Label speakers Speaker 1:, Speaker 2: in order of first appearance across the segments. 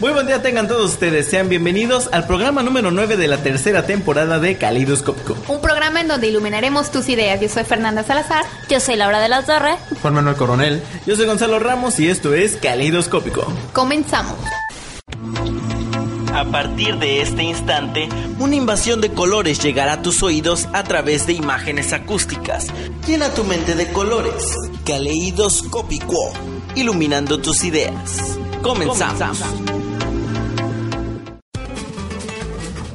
Speaker 1: Muy buen día tengan todos ustedes, sean bienvenidos al programa número 9 de la tercera temporada de Caleidoscópico.
Speaker 2: Un programa en donde iluminaremos tus ideas. Yo soy Fernanda Salazar.
Speaker 3: Yo soy Laura de la Torre.
Speaker 4: Juan Manuel Coronel.
Speaker 1: Yo soy Gonzalo Ramos y esto es Caleidoscópico.
Speaker 2: Comenzamos.
Speaker 1: A partir de este instante, una invasión de colores llegará a tus oídos a través de imágenes acústicas. Llena tu mente de colores. Caleidoscópico, iluminando tus ideas. Comenzamos.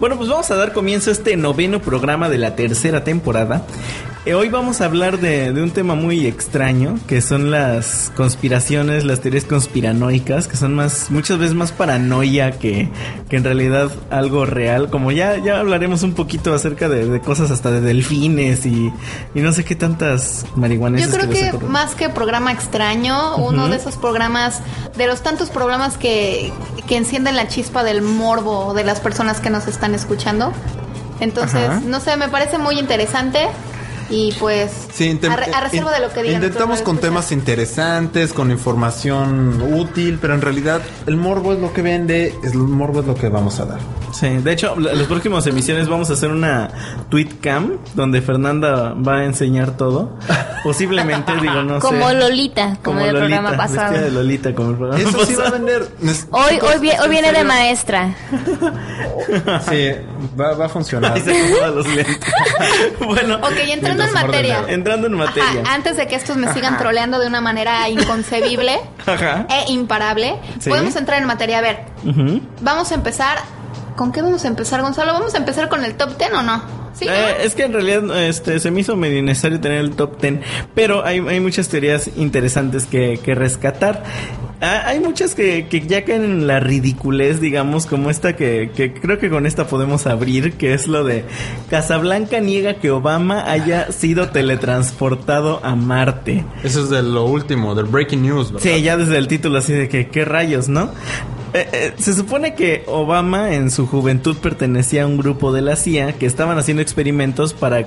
Speaker 1: Bueno, pues vamos a dar comienzo a este noveno programa de la tercera temporada. Eh, hoy vamos a hablar de, de, un tema muy extraño, que son las conspiraciones, las teorías conspiranoicas, que son más, muchas veces más paranoia que, que en realidad algo real. Como ya, ya hablaremos un poquito acerca de, de cosas hasta de delfines y, y, no sé qué tantas marihuanas.
Speaker 2: Yo creo que, que más que programa extraño, uh -huh. uno de esos programas, de los tantos programas que, que encienden la chispa del morbo de las personas que nos están escuchando. Entonces, Ajá. no sé, me parece muy interesante y pues
Speaker 4: sí,
Speaker 2: a, a, reserva de lo que digan.
Speaker 4: Intentamos con temas interesantes, con información útil, pero en realidad el morbo es lo que vende, el morbo es lo que vamos a dar.
Speaker 1: Sí, de hecho, en las próximas emisiones vamos a hacer una tweet cam donde Fernanda va a enseñar todo. Posiblemente, digo, no
Speaker 3: como
Speaker 1: sé.
Speaker 3: Lolita, como, como el
Speaker 1: Lolita,
Speaker 3: programa pasado.
Speaker 1: de Lolita, como el programa
Speaker 4: Eso
Speaker 1: pasado.
Speaker 4: sí va a vender.
Speaker 3: Hoy, hoy, hoy viene de maestra.
Speaker 4: sí, va, va a funcionar.
Speaker 1: Y se los lentes. bueno.
Speaker 2: Ok, entrando en materia.
Speaker 1: Entrando en materia.
Speaker 2: Ajá, antes de que estos me sigan Ajá. troleando de una manera inconcebible
Speaker 1: Ajá.
Speaker 2: e imparable, ¿Sí? podemos entrar en materia. A ver, uh -huh. vamos a empezar. ¿Con qué vamos a empezar, Gonzalo? ¿Vamos a empezar con el top 10 o no?
Speaker 1: ¿Sí, eh, es que en realidad este, se me hizo medio necesario tener el top 10, pero hay, hay muchas teorías interesantes que, que rescatar. Ah, hay muchas que, que, ya caen en la ridiculez, digamos, como esta que, que, creo que con esta podemos abrir, que es lo de Casablanca niega que Obama haya sido teletransportado a Marte.
Speaker 4: Eso es de lo último, del breaking news, ¿verdad?
Speaker 1: Sí, ya desde el título así de que, ¿qué rayos, no? Eh, eh, se supone que Obama en su juventud pertenecía a un grupo de la CIA que estaban haciendo experimentos para,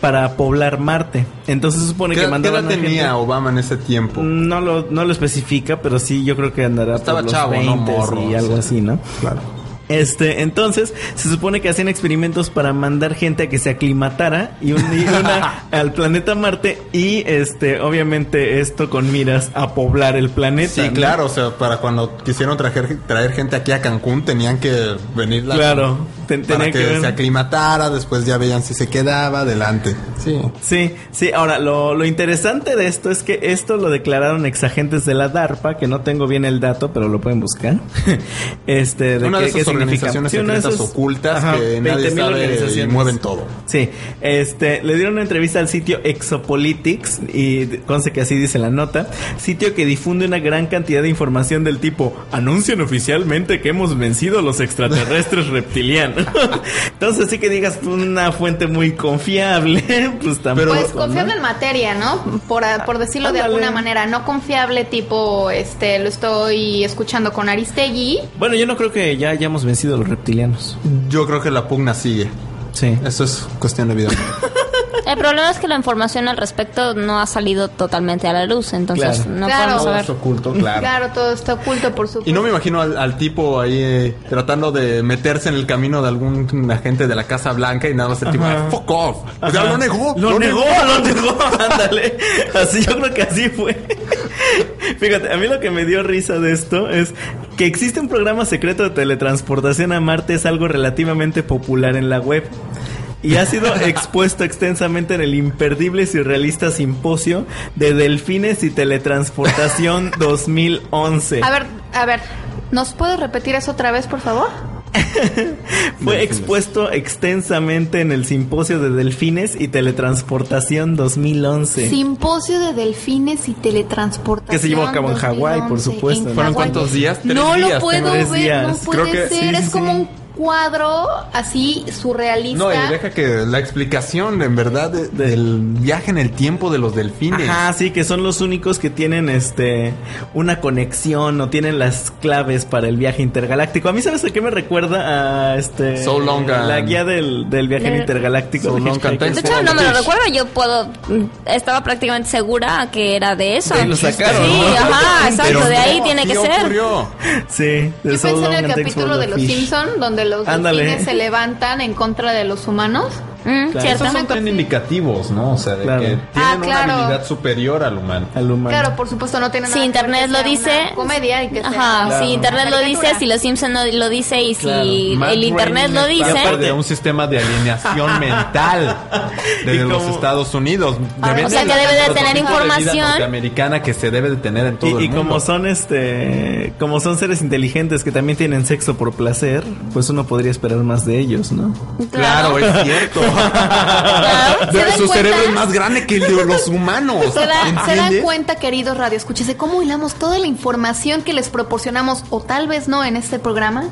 Speaker 1: para poblar Marte. Entonces se supone
Speaker 4: ¿Qué,
Speaker 1: que mandaban
Speaker 4: ¿Qué edad tenía
Speaker 1: gente?
Speaker 4: Obama en ese tiempo?
Speaker 1: No lo, no lo especifica, pero sí yo creo que andará
Speaker 4: Estaba
Speaker 1: por los
Speaker 4: chavo,
Speaker 1: 20
Speaker 4: no morro,
Speaker 1: y algo
Speaker 4: sea,
Speaker 1: así, ¿no?
Speaker 4: Claro.
Speaker 1: Este, entonces, se supone que hacían experimentos para mandar gente a que se aclimatara y, un, y una al planeta Marte y este, obviamente esto con miras a poblar el planeta.
Speaker 4: Sí,
Speaker 1: ¿no?
Speaker 4: claro, o sea, para cuando quisieron traer, traer gente aquí a Cancún tenían que venir la
Speaker 1: Claro, ten,
Speaker 4: para
Speaker 1: tenía
Speaker 4: que,
Speaker 1: que
Speaker 4: se aclimatara, después ya veían si se quedaba adelante. Sí.
Speaker 1: Sí, sí, ahora lo, lo interesante de esto es que esto lo declararon exagentes de la DARPA, que no tengo bien el dato, pero lo pueden buscar. este, de
Speaker 4: Una
Speaker 1: qué,
Speaker 4: de esas organizaciones secretas ocultas
Speaker 1: Ajá,
Speaker 4: que nadie
Speaker 1: 20,000
Speaker 4: sabe y mueven todo.
Speaker 1: Sí, este, le dieron una entrevista al sitio Exopolitics y conste que así dice la nota, sitio que difunde una gran cantidad de información del tipo anuncian oficialmente que hemos vencido a los extraterrestres reptilianos. Entonces sí que digas una fuente muy confiable, pues tampoco.
Speaker 2: Pues
Speaker 1: ¿no?
Speaker 2: confiable en materia, ¿no? Por, por decirlo de alguna manera, no confiable tipo, este, lo estoy escuchando con Aristegui.
Speaker 1: Bueno, yo no creo que ya hayamos vencido a los reptilianos.
Speaker 4: Yo creo que la pugna sigue.
Speaker 1: Sí.
Speaker 4: Eso es cuestión de vida.
Speaker 3: El problema es que la información al respecto no ha salido totalmente a la luz, entonces
Speaker 1: Claro.
Speaker 3: no
Speaker 2: Claro.
Speaker 3: podemos
Speaker 4: Todo
Speaker 3: saber.
Speaker 4: es oculto, claro.
Speaker 2: Claro, todo está oculto, por supuesto.
Speaker 4: Y no me imagino al, al tipo ahí eh, tratando de meterse en el camino de algún agente de la Casa Blanca y nada más el tipo,
Speaker 1: Ajá.
Speaker 4: "Ah, fuck off. O sea, lo negó.
Speaker 1: Lo, negó, lo negó. Ándale. Así yo creo que así fue. Fíjate, a mí lo que me dio risa de esto es que existe un programa secreto de teletransportación a Marte es algo relativamente popular en la web. Y ha sido expuesto extensamente en el imperdible y surrealista simposio de Delfines y Teletransportación 2011.
Speaker 2: A ver, a ver, ¿nos puedes repetir eso otra vez, por favor?
Speaker 1: Fue expuesto extensamente en el Simposio de Delfines y Teletransportación 2011.
Speaker 2: Simposio de delfines y teletransportación.
Speaker 1: Que se llevó a cabo en Hawái, por
Speaker 2: 2011,
Speaker 1: supuesto.
Speaker 2: en
Speaker 4: ¿Fueron cuántos días? Tres
Speaker 2: No
Speaker 4: días,
Speaker 2: lo puedo
Speaker 1: tres
Speaker 2: ver,
Speaker 1: días.
Speaker 2: no puede
Speaker 4: Creo que-
Speaker 2: ser.
Speaker 1: sí,
Speaker 2: es
Speaker 1: sí,
Speaker 2: como un cuadro así surrealista.
Speaker 4: No, y deja que la explicación, en verdad, de- del viaje en el tiempo de los delfines.
Speaker 1: Ajá, sí, que son los únicos que tienen este una conexión o tienen las claves para el viaje intergaláctico. A mí, ¿sabes a qué me recuerda a este
Speaker 4: So long and-
Speaker 1: la guía del, del viaje
Speaker 3: Le-
Speaker 1: intergaláctico?
Speaker 4: So
Speaker 1: de
Speaker 4: long and
Speaker 3: De hecho, no me lo recuerdo. Yo puedo. Estaba prácticamente segura que era de eso.
Speaker 1: De ahí lo sacaron,
Speaker 3: Sí,
Speaker 1: ¿no?
Speaker 3: ajá, exacto.
Speaker 4: Pero
Speaker 3: de ahí
Speaker 4: no,
Speaker 3: tiene que ser.
Speaker 4: ocurrió.
Speaker 1: Sí, de
Speaker 2: Yo
Speaker 1: So
Speaker 2: pensé en el capítulo
Speaker 1: the
Speaker 2: de los
Speaker 1: Fish.
Speaker 2: Simpson donde los
Speaker 1: Ándale.
Speaker 2: delfines se levantan en contra de los humanos.
Speaker 3: Mm,
Speaker 1: Claro.
Speaker 4: Esos son tan indicativos, ¿no? O sea, de
Speaker 1: Claro.
Speaker 4: que tienen
Speaker 2: Ah,
Speaker 4: una
Speaker 2: claro.
Speaker 4: habilidad superior al humano.
Speaker 1: Al humano.
Speaker 2: Claro, por supuesto no tiene
Speaker 3: Si
Speaker 2: nada
Speaker 3: internet lo dice,
Speaker 2: una comedia y que
Speaker 3: ajá,
Speaker 2: una
Speaker 3: si internet lo dice, si los Simpson no lo dice y si.
Speaker 4: Matt
Speaker 3: el internet lo dice,
Speaker 4: de un sistema de alineación mental
Speaker 1: Y
Speaker 4: de los Estados Unidos.
Speaker 2: Ah, o sea, que debe de
Speaker 3: tener información.
Speaker 4: norteamericana que se debe de tener en todo
Speaker 1: Y,
Speaker 4: el
Speaker 1: y
Speaker 4: mundo.
Speaker 1: como son este como son seres inteligentes que también tienen sexo por placer, pues uno podría esperar más de ellos, ¿no?
Speaker 4: Claro, es cierto.
Speaker 2: ¿Se dan
Speaker 4: Su cerebro es más grande que el de los humanos.
Speaker 2: Se, da- se dan cuenta, queridos radioescuchas, de cómo hilamos toda la información que les proporcionamos, o tal vez no en este programa.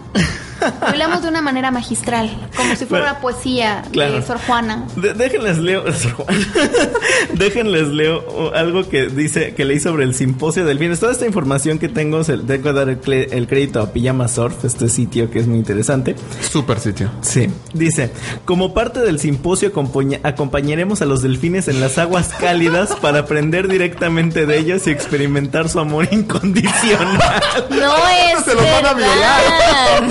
Speaker 2: Lo hilamos de una manera magistral, como si fuera
Speaker 1: Bueno,
Speaker 2: una poesía
Speaker 1: claro.
Speaker 2: de Sor Juana.
Speaker 1: De- déjenles leo déjenles leo algo que dice que leí sobre el simposio del bienes. Toda esta información que tengo se tengo que dar el, el crédito a Pijama Surf, este sitio que es muy interesante.
Speaker 4: Super sitio.
Speaker 1: Sí, dice, como parte del simposio acompaña- acompañaremos a los delfines en las aguas cálidas para aprender directamente de ellos y experimentar su amor incondicional.
Speaker 3: no es
Speaker 4: Se los van a
Speaker 3: verdad.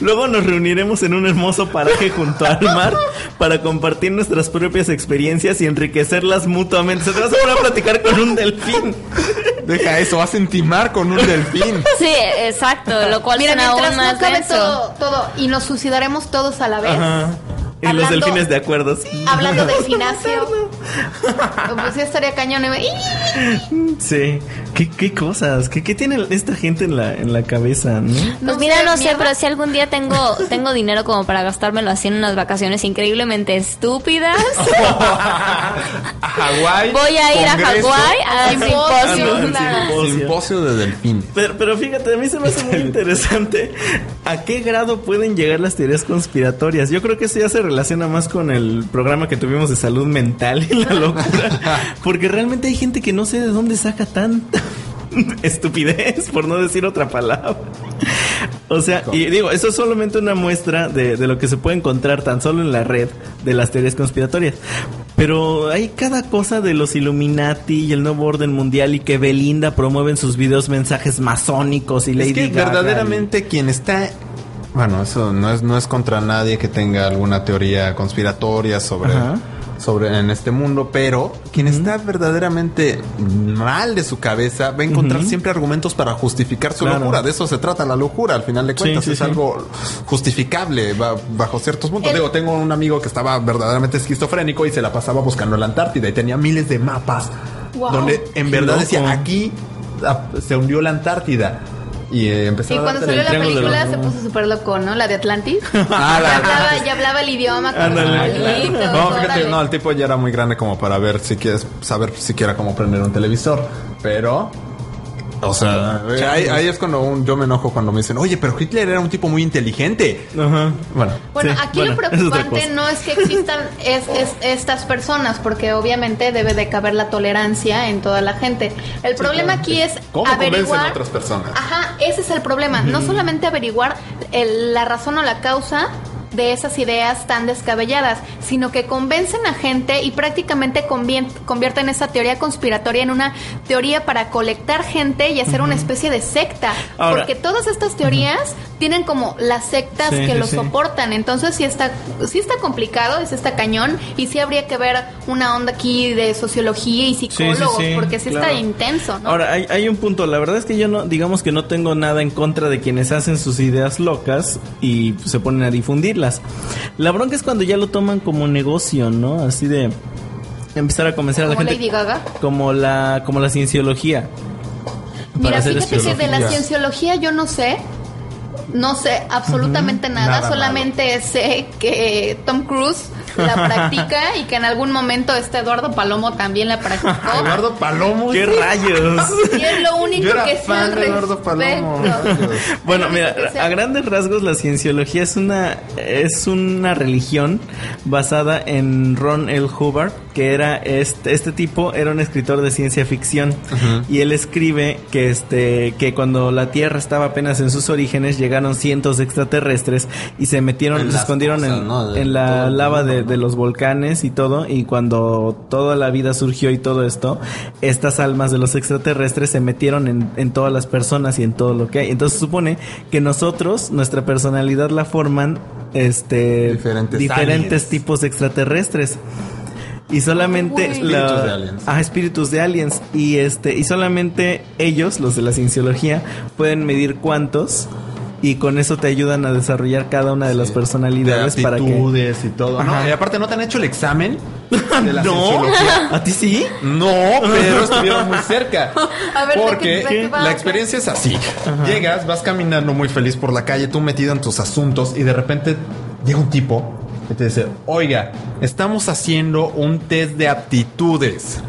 Speaker 1: Luego nos reuniremos en un hermoso paraje junto al mar para compartir nuestras propias experiencias y enriquecerlas mutuamente. Se te vas a poner a platicar con un delfín.
Speaker 4: Deja eso, vas a intimar con un delfín.
Speaker 3: Sí, exacto, lo cual
Speaker 2: Mira,
Speaker 3: suena aún
Speaker 2: mientras
Speaker 3: más
Speaker 2: no cabe
Speaker 3: denso.
Speaker 2: todo, todo, y nos suicidaremos todos a la vez.
Speaker 1: Ajá. Y los delfines de acuerdo. sí.
Speaker 2: Hablando de finacio. pues sí estaría cañón. y-
Speaker 1: Sí. ¿Qué, qué cosas? ¿Qué, qué tiene esta gente en la, en la cabeza, no?
Speaker 3: Pues
Speaker 2: No
Speaker 3: mira,
Speaker 2: sé,
Speaker 3: no sé,
Speaker 2: mierda.
Speaker 3: pero si algún día tengo tengo dinero como para gastármelo así en unas vacaciones increíblemente estúpidas,
Speaker 4: A Hawái.
Speaker 3: voy a ir a Hawái al
Speaker 2: Simposio.
Speaker 1: Ah,
Speaker 2: Simposio.
Speaker 4: Simposio de delfín.
Speaker 1: Pero, pero fíjate, a mí se me hace muy interesante a qué grado pueden llegar las teorías conspiratorias. Yo creo que eso ya se relaciona más con el programa que tuvimos de salud mental y la locura. Porque realmente hay gente que no sé de dónde saca tanta estupidez, por no decir otra palabra. O sea, y digo, eso es solamente una muestra de, de lo que se puede encontrar tan solo en la red de las teorías conspiratorias. Pero hay cada cosa de los Illuminati y el nuevo orden mundial y que Belinda promueve en sus videos mensajes masónicos y Lady
Speaker 4: es que
Speaker 1: Gaga
Speaker 4: verdaderamente quien está bueno eso no es no es contra nadie que tenga alguna teoría conspiratoria sobre
Speaker 1: Ajá.
Speaker 4: sobre en este mundo pero quien está verdaderamente mal de su cabeza va a encontrar siempre argumentos para justificar su
Speaker 1: Claro.
Speaker 4: locura de eso se trata la locura al final de cuentas
Speaker 1: sí,
Speaker 4: es
Speaker 1: sí.
Speaker 4: algo justificable ba- bajo ciertos puntos
Speaker 2: El-
Speaker 4: digo tengo un amigo que estaba verdaderamente esquizofrénico y se la pasaba buscando la Antártida y tenía miles de mapas
Speaker 2: Wow.
Speaker 4: donde en
Speaker 1: Qué
Speaker 4: verdad
Speaker 1: loco.
Speaker 4: decía aquí ah, se hundió la Antártida y eh,
Speaker 2: Y
Speaker 4: a
Speaker 2: cuando salió la película se puso súper loco, ¿no? La de Atlantis.
Speaker 4: Ah,
Speaker 2: ya,
Speaker 4: la-
Speaker 2: hablaba, ya hablaba el idioma con
Speaker 4: No, fíjate, no, el tipo ya era muy grande como para ver si quieres saber siquiera cómo prender un televisor. Pero, o sea, ahí, ahí es cuando un- yo me enojo cuando me dicen, oye, pero Hitler era un tipo muy inteligente.
Speaker 1: Ajá.
Speaker 4: Bueno,
Speaker 2: Bueno,
Speaker 1: Sí,
Speaker 2: aquí
Speaker 1: bueno,
Speaker 2: lo
Speaker 1: es
Speaker 2: preocupante no es que existan es, es- estas personas, porque obviamente debe de caber la tolerancia en toda la gente. El problema aquí es
Speaker 4: ¿Cómo
Speaker 2: averiguar
Speaker 4: a otras personas?
Speaker 2: Ajá, ese es el problema. No solamente averiguar el- la razón o la causa de esas ideas tan descabelladas, sino que convencen a gente y prácticamente convierten esa teoría conspiratoria en una teoría para colectar gente y hacer una especie de secta.
Speaker 1: Ahora-
Speaker 2: porque todas estas teorías tienen como las sectas
Speaker 1: Sí,
Speaker 2: que
Speaker 1: sí,
Speaker 2: lo
Speaker 1: sí.
Speaker 2: soportan. Entonces sí está, sí está complicado, sí está cañón y sí habría que ver una onda aquí de sociología y psicólogos, porque sí
Speaker 1: claro.
Speaker 2: está intenso, ¿no?
Speaker 1: Ahora, hay, hay un punto. La verdad es que yo no, digamos que no tengo nada en contra de quienes hacen sus ideas locas y se ponen a difundirlas. La bronca es cuando ya lo toman como negocio, ¿no? Así de empezar a convencer a la gente.
Speaker 2: Lady Gaga.
Speaker 1: Como la, como la cienciología.
Speaker 2: Mira, fíjate que de la cienciología yo no sé. No sé absolutamente nada, solamente sé que Tom Cruise la practica y que en algún momento este Eduardo Palomo también la practicó.
Speaker 4: Eduardo Palomo.
Speaker 1: ¡Qué rayos!
Speaker 2: Y es lo único
Speaker 4: Yo era
Speaker 2: que
Speaker 4: fan de Eduardo Palomo.
Speaker 1: Bueno, mira, a grandes rasgos la cienciología es una es una religión basada en Ron L. Hubbard, que era este este tipo era un escritor de ciencia ficción y él escribe que este que cuando la Tierra estaba apenas en sus orígenes llegaron cientos de extraterrestres y se metieron,
Speaker 4: En
Speaker 1: se escondieron
Speaker 4: cosas,
Speaker 1: en,
Speaker 4: ¿no? De
Speaker 1: en la
Speaker 4: todo
Speaker 1: lava de, de los volcanes y todo y cuando toda la vida surgió y todo esto, estas almas de los extraterrestres se metieron en, en todas las personas y en todo lo que hay. Entonces supone que nosotros, nuestra personalidad la forman este
Speaker 4: Diferentes
Speaker 1: diferentes tipos de extraterrestres. Y solamente
Speaker 2: Uy.
Speaker 1: la-
Speaker 4: Espíritus de aliens.
Speaker 1: Ah, espíritus de aliens y este y solamente ellos, los de la cienciología, pueden medir cuántos y con eso te ayudan a desarrollar cada una de las
Speaker 4: de
Speaker 1: personalidades para que
Speaker 4: y todo. ¿no? Y aparte, ¿no te han hecho el examen de la
Speaker 1: no,
Speaker 4: cienciología?
Speaker 1: a ti sí.
Speaker 4: No, pero estuvieron muy cerca.
Speaker 2: A ver, ¿de
Speaker 4: Porque
Speaker 2: qué-
Speaker 4: la experiencia es así. Llegas, vas caminando muy feliz por la calle, tú metido en tus asuntos y de repente llega un tipo y te dice, oiga, estamos haciendo un test de aptitudes.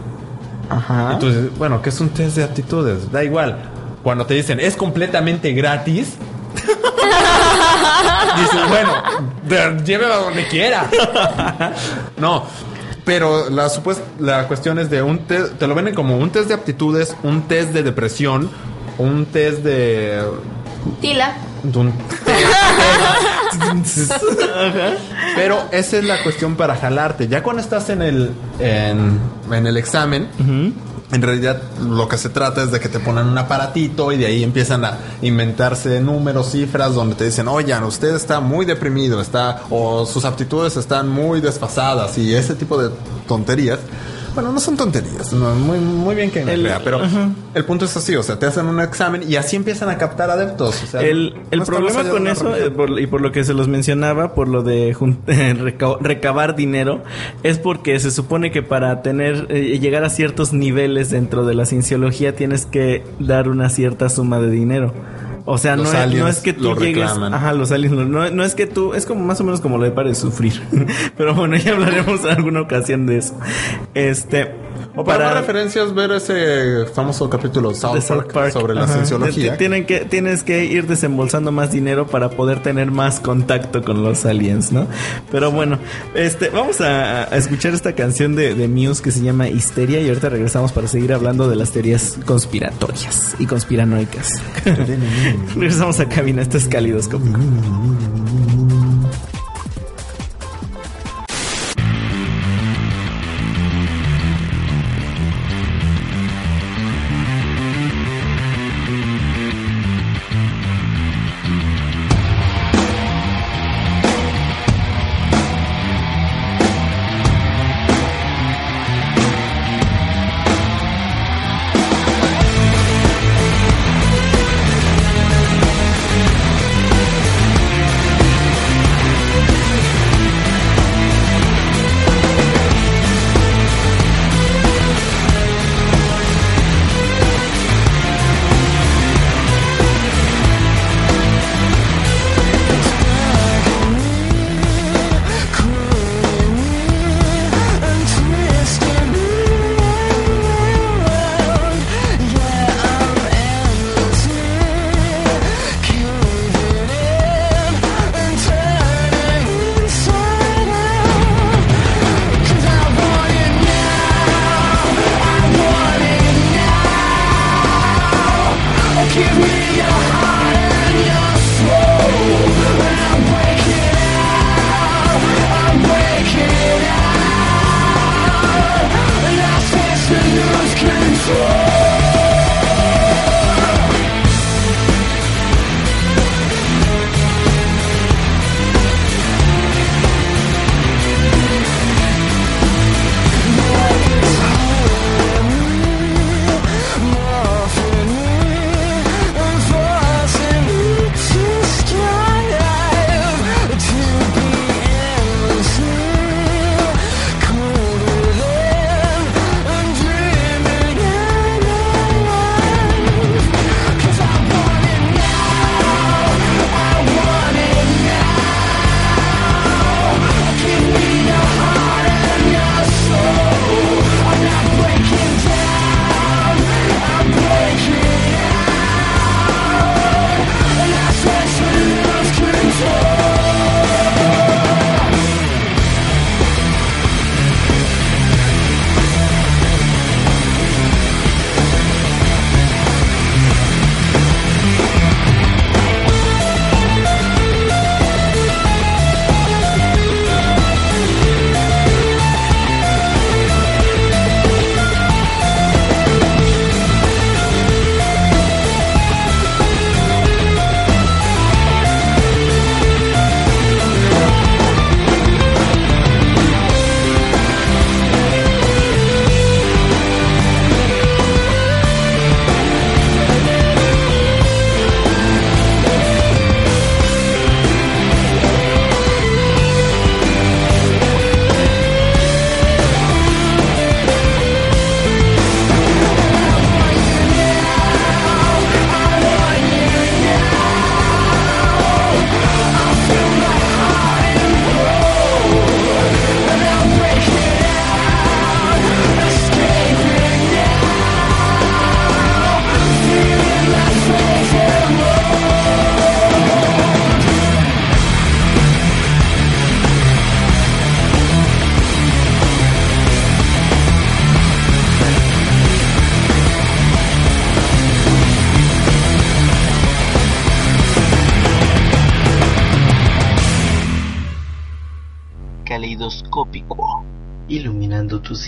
Speaker 1: Ajá.
Speaker 4: Entonces, bueno, ¿qué es un test de aptitudes? Da igual. Cuando te dicen, es completamente gratis. dices, bueno, lléveme a donde quiera. no. Pero la la cuestión es de un test, te lo venden como un test de aptitudes, un test de depresión, un test de,
Speaker 2: Tila.
Speaker 4: Pero esa es la cuestión para jalarte. Ya cuando estás en el en, en el examen, en realidad lo que se trata es de que te ponen un aparatito y de ahí empiezan a inventarse números, cifras donde te dicen, "Oigan, usted está muy deprimido, está o sus aptitudes están muy desfasadas" y ese tipo de tonterías. Bueno, no son tonterías, no, muy, muy bien que me
Speaker 1: El-
Speaker 4: crea, pero el punto es así, o sea, te hacen un examen y así empiezan a captar adeptos. o sea,
Speaker 1: El,
Speaker 4: no
Speaker 1: problema con eso, eh, por- y por lo que se los mencionaba, por lo de reca- recabar dinero, es porque se supone que para tener, eh, llegar a ciertos niveles dentro de la cienciología tienes que dar una cierta suma de dinero. O sea,
Speaker 4: Los
Speaker 1: no es, no es que tú
Speaker 4: lo
Speaker 1: llegues.
Speaker 4: reclaman.
Speaker 1: Ajá, los aliens. No, no es que tú. Es como más o menos como lo de para de sufrir. Pero bueno, ya hablaremos en alguna ocasión de eso. Este.
Speaker 4: O para, referencias, ver ese famoso capítulo South,
Speaker 1: de South
Speaker 4: Park,
Speaker 1: Park.
Speaker 4: sobre la cienciología.
Speaker 1: T- Tienen que, tienes que ir desembolsando más dinero para poder tener más contacto con los aliens, ¿no? Pero bueno, este, vamos a, a escuchar esta canción de, de Muse que se llama Histeria y ahorita regresamos para seguir hablando de las teorías conspiratorias y conspiranoicas. regresamos a cabina, esto es Calidoscópico.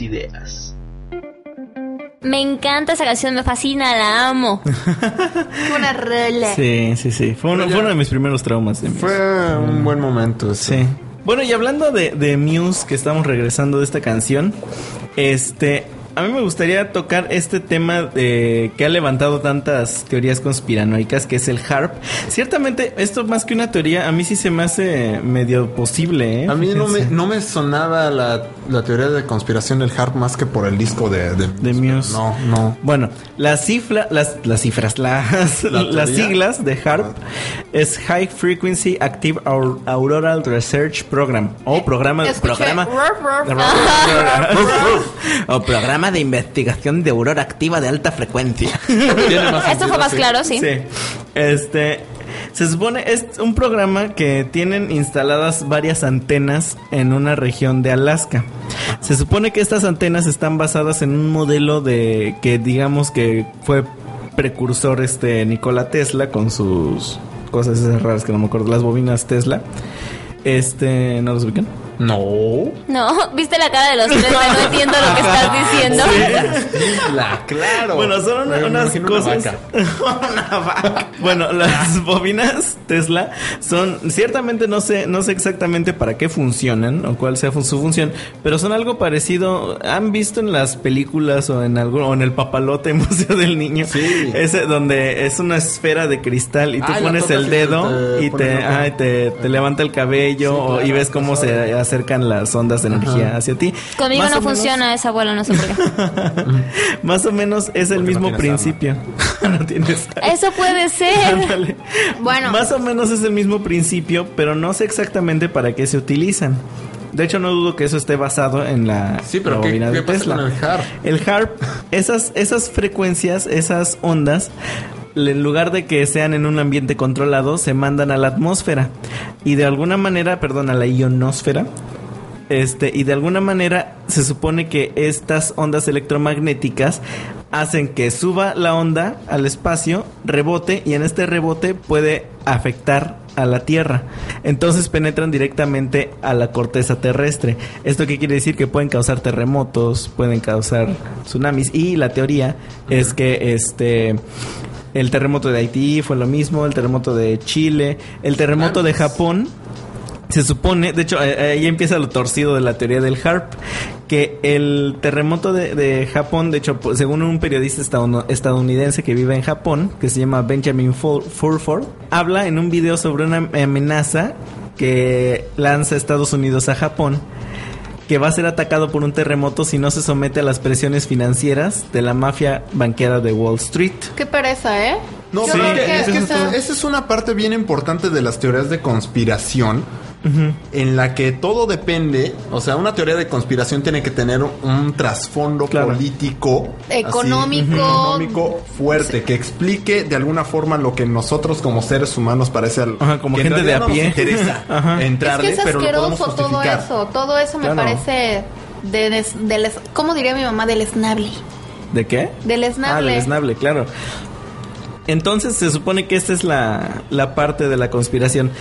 Speaker 5: Ideas.
Speaker 3: Me encanta esa canción, me fascina, la amo.
Speaker 2: Una rola.
Speaker 1: Sí, sí, sí. Fue uno, fue uno de mis primeros traumas. De Muse.
Speaker 4: Fue un buen momento.
Speaker 1: Sí. Bueno, y hablando de, de Muse, que estamos regresando de esta canción, este, a mí me gustaría tocar este tema de que ha levantado tantas teorías conspiranoicas, que es el HARP. Ciertamente, esto más que una teoría, a mí sí se me hace medio posible. ¿eh?
Speaker 4: A mí no me, no me sonaba la, la teoría de conspiración del HARP más que por el disco de, de,
Speaker 1: de Muse.
Speaker 4: No, no.
Speaker 1: Bueno, la cifra, las, las cifras, las,
Speaker 4: ¿La
Speaker 1: las siglas de HARP es High Frequency Active Aur- Auroral Research Program o programa,
Speaker 2: Escuché,
Speaker 1: programa, o programa de investigación de aurora activa de alta frecuencia.
Speaker 3: Esto fue más claro, sí.
Speaker 1: Sí. Este. Se supone, es un programa que tienen instaladas varias antenas en una región de Alaska. Se supone que estas antenas están basadas en un modelo de que digamos que fue precursor este Nikola Tesla con sus cosas raras que no me acuerdo, las bobinas Tesla. Este, ¿no los ubican?
Speaker 4: No.
Speaker 3: No, ¿viste la cara de los tres? No entiendo lo que estás diciendo.
Speaker 4: La, claro.
Speaker 1: Bueno, son una- unas
Speaker 4: imagino una
Speaker 1: cosas.
Speaker 4: vaca.
Speaker 1: Una vaca. Bueno, las bobinas Tesla son ciertamente no sé no sé exactamente para qué funcionan o cuál sea su función, pero son algo parecido. ¿Han visto en las películas o en algún o en el papalote Museo del Niño?
Speaker 4: Sí.
Speaker 1: Ese donde es una esfera de cristal y tú
Speaker 4: Ah,
Speaker 1: pones el
Speaker 4: y
Speaker 1: dedo
Speaker 4: te
Speaker 1: y te, ah, te, te levanta el cabello
Speaker 4: Sí,
Speaker 1: o- y ves cómo se
Speaker 4: suave.
Speaker 1: Acercan las ondas de energía hacia ti.
Speaker 3: Conmigo
Speaker 1: Más
Speaker 3: no
Speaker 1: menos-
Speaker 3: funciona esa abuela, no sé por qué.
Speaker 1: más o menos es el
Speaker 4: Porque no
Speaker 1: mismo
Speaker 4: tienes
Speaker 1: principio. no tienes
Speaker 3: Eso puede ser.
Speaker 1: Ándale.
Speaker 2: Bueno.
Speaker 1: Más o menos es el mismo principio, pero no sé exactamente para qué se utilizan. De hecho, no dudo que eso esté basado en la,
Speaker 4: Sí, pero ¿qué-
Speaker 1: bobina
Speaker 4: qué
Speaker 1: de
Speaker 4: pasa
Speaker 1: Tesla.
Speaker 4: con el HARP?
Speaker 1: El HARP, esas, esas frecuencias, esas ondas, en lugar de que sean en un ambiente controlado, se mandan a la atmósfera. Y de alguna manera, perdón, a la ionosfera. Este, y de alguna manera se supone que estas ondas electromagnéticas hacen que suba la onda al espacio, rebote y en este rebote puede afectar a la Tierra. Entonces penetran directamente a la corteza terrestre. ¿Esto qué quiere decir? Que pueden causar terremotos, pueden causar tsunamis y la teoría es que este el terremoto de Haití fue lo mismo, el terremoto de Chile, el terremoto de Japón. Se supone, de hecho, eh, ahí empieza lo torcido de la teoría del HARP, que el terremoto de, de Japón, de hecho, pues, según un periodista estadoun- estadounidense que vive en Japón, que se llama Benjamin Fur- Furford, habla en un video sobre una amenaza que lanza Estados Unidos a Japón que va a ser atacado por un terremoto si no se somete a las presiones financieras de la mafia banquera de Wall Street.
Speaker 2: Qué pereza, ¿eh?
Speaker 4: No,
Speaker 2: creo
Speaker 4: es que, es que esa es una parte bien importante de las teorías de conspiración. En la que todo depende, o sea, una teoría de conspiración tiene que tener un trasfondo
Speaker 1: Claro.
Speaker 4: político, así,
Speaker 2: Económico.
Speaker 4: económico fuerte, que explique de alguna forma lo que nosotros como seres humanos parece al,
Speaker 1: Ajá, como
Speaker 4: que en
Speaker 1: gente de a
Speaker 4: no
Speaker 1: pie.
Speaker 4: nos interesa
Speaker 2: es
Speaker 4: entrarle,
Speaker 2: que es
Speaker 4: pero lo podemos
Speaker 2: asqueroso todo eso. Todo eso me
Speaker 1: Claro.
Speaker 2: parece de des- del es- ¿Cómo diría mi mamá? Del esnable.
Speaker 1: ¿De qué?
Speaker 2: Del
Speaker 1: Ah,
Speaker 2: esnable.
Speaker 1: del esnable, claro. Entonces se supone que esta es la, la parte de la conspiración.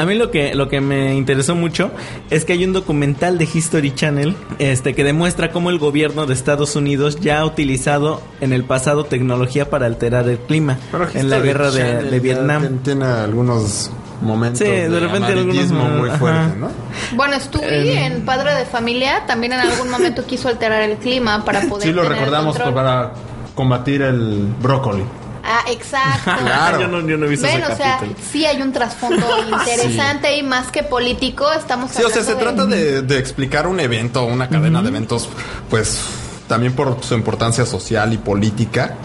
Speaker 1: A mí lo que, lo que me interesó mucho es que hay un documental de History Channel este, que demuestra cómo el gobierno de Estados Unidos ya ha utilizado en el pasado tecnología para alterar el clima
Speaker 4: Pero
Speaker 1: en la guerra de, Vietnam.
Speaker 4: Tiene algunos momentos
Speaker 1: Sí, de
Speaker 4: de,
Speaker 1: repente algunos
Speaker 4: muy
Speaker 1: ajá.
Speaker 4: fuerte, ¿no?
Speaker 2: Bueno, Stewie
Speaker 1: Eh.
Speaker 2: en Padre de Familia también en algún momento quiso alterar el clima para poder
Speaker 4: Sí, lo
Speaker 2: tener
Speaker 4: recordamos para combatir el brócoli.
Speaker 2: Ah, exacto.
Speaker 4: Claro.
Speaker 1: yo, no, yo no he visto
Speaker 2: Ven,
Speaker 1: ese
Speaker 2: o sea,
Speaker 1: capítulo.
Speaker 2: sí hay un trasfondo interesante y más que político, estamos
Speaker 4: Sí, o sea, se trata de, de explicar un evento, una cadena de eventos, pues también por su importancia social y política,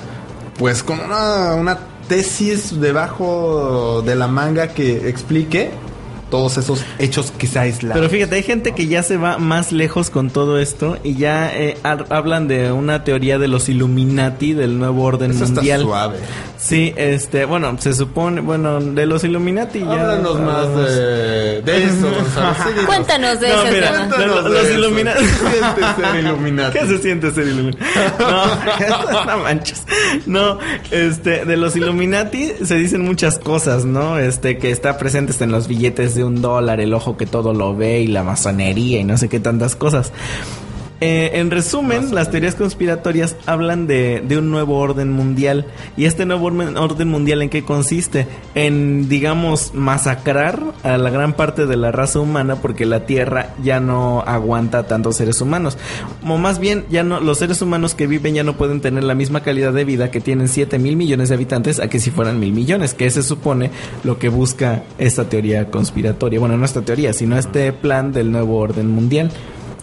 Speaker 4: pues con una, una tesis debajo de la manga que explique todos esos hechos que se aislados.
Speaker 1: Pero fíjate, hay gente que ya se va más lejos con todo esto y ya eh, hablan de una teoría de los Illuminati, del nuevo orden
Speaker 4: Eso está
Speaker 1: mundial.
Speaker 4: suave.
Speaker 1: Sí, este, bueno, se supone, bueno, de los Illuminati ya.
Speaker 4: Háblanos más
Speaker 1: hablamos.
Speaker 4: de, de eso, Gonzalo. Sí, dinos.
Speaker 3: Cuéntanos de
Speaker 1: No,
Speaker 3: ese
Speaker 1: mira,
Speaker 3: tema.
Speaker 4: Cuéntanos
Speaker 1: Los-
Speaker 4: de
Speaker 1: los
Speaker 4: eso.
Speaker 1: Illuminati.
Speaker 4: ¿Qué se siente ser Illuminati?
Speaker 1: ¿Qué se siente ser Illuminati? No, no manches. No, este, de los Illuminati se dicen muchas cosas, ¿no? Este, que está presente hasta en los billetes de un dólar, el ojo que todo lo ve y la masonería y no sé qué tantas cosas. Eh, en resumen, las teorías conspiratorias hablan de, de, un nuevo orden mundial. ¿Y este nuevo orden mundial en qué consiste? En, digamos, masacrar a la gran parte de la raza humana porque la Tierra ya no aguanta tantos seres humanos. O más bien, ya no, los seres humanos que viven ya no pueden tener la misma calidad de vida que tienen 7 mil millones de habitantes a que si fueran mil millones, que se supone lo que busca esta teoría conspiratoria. Bueno, no esta teoría, sino este plan del nuevo orden mundial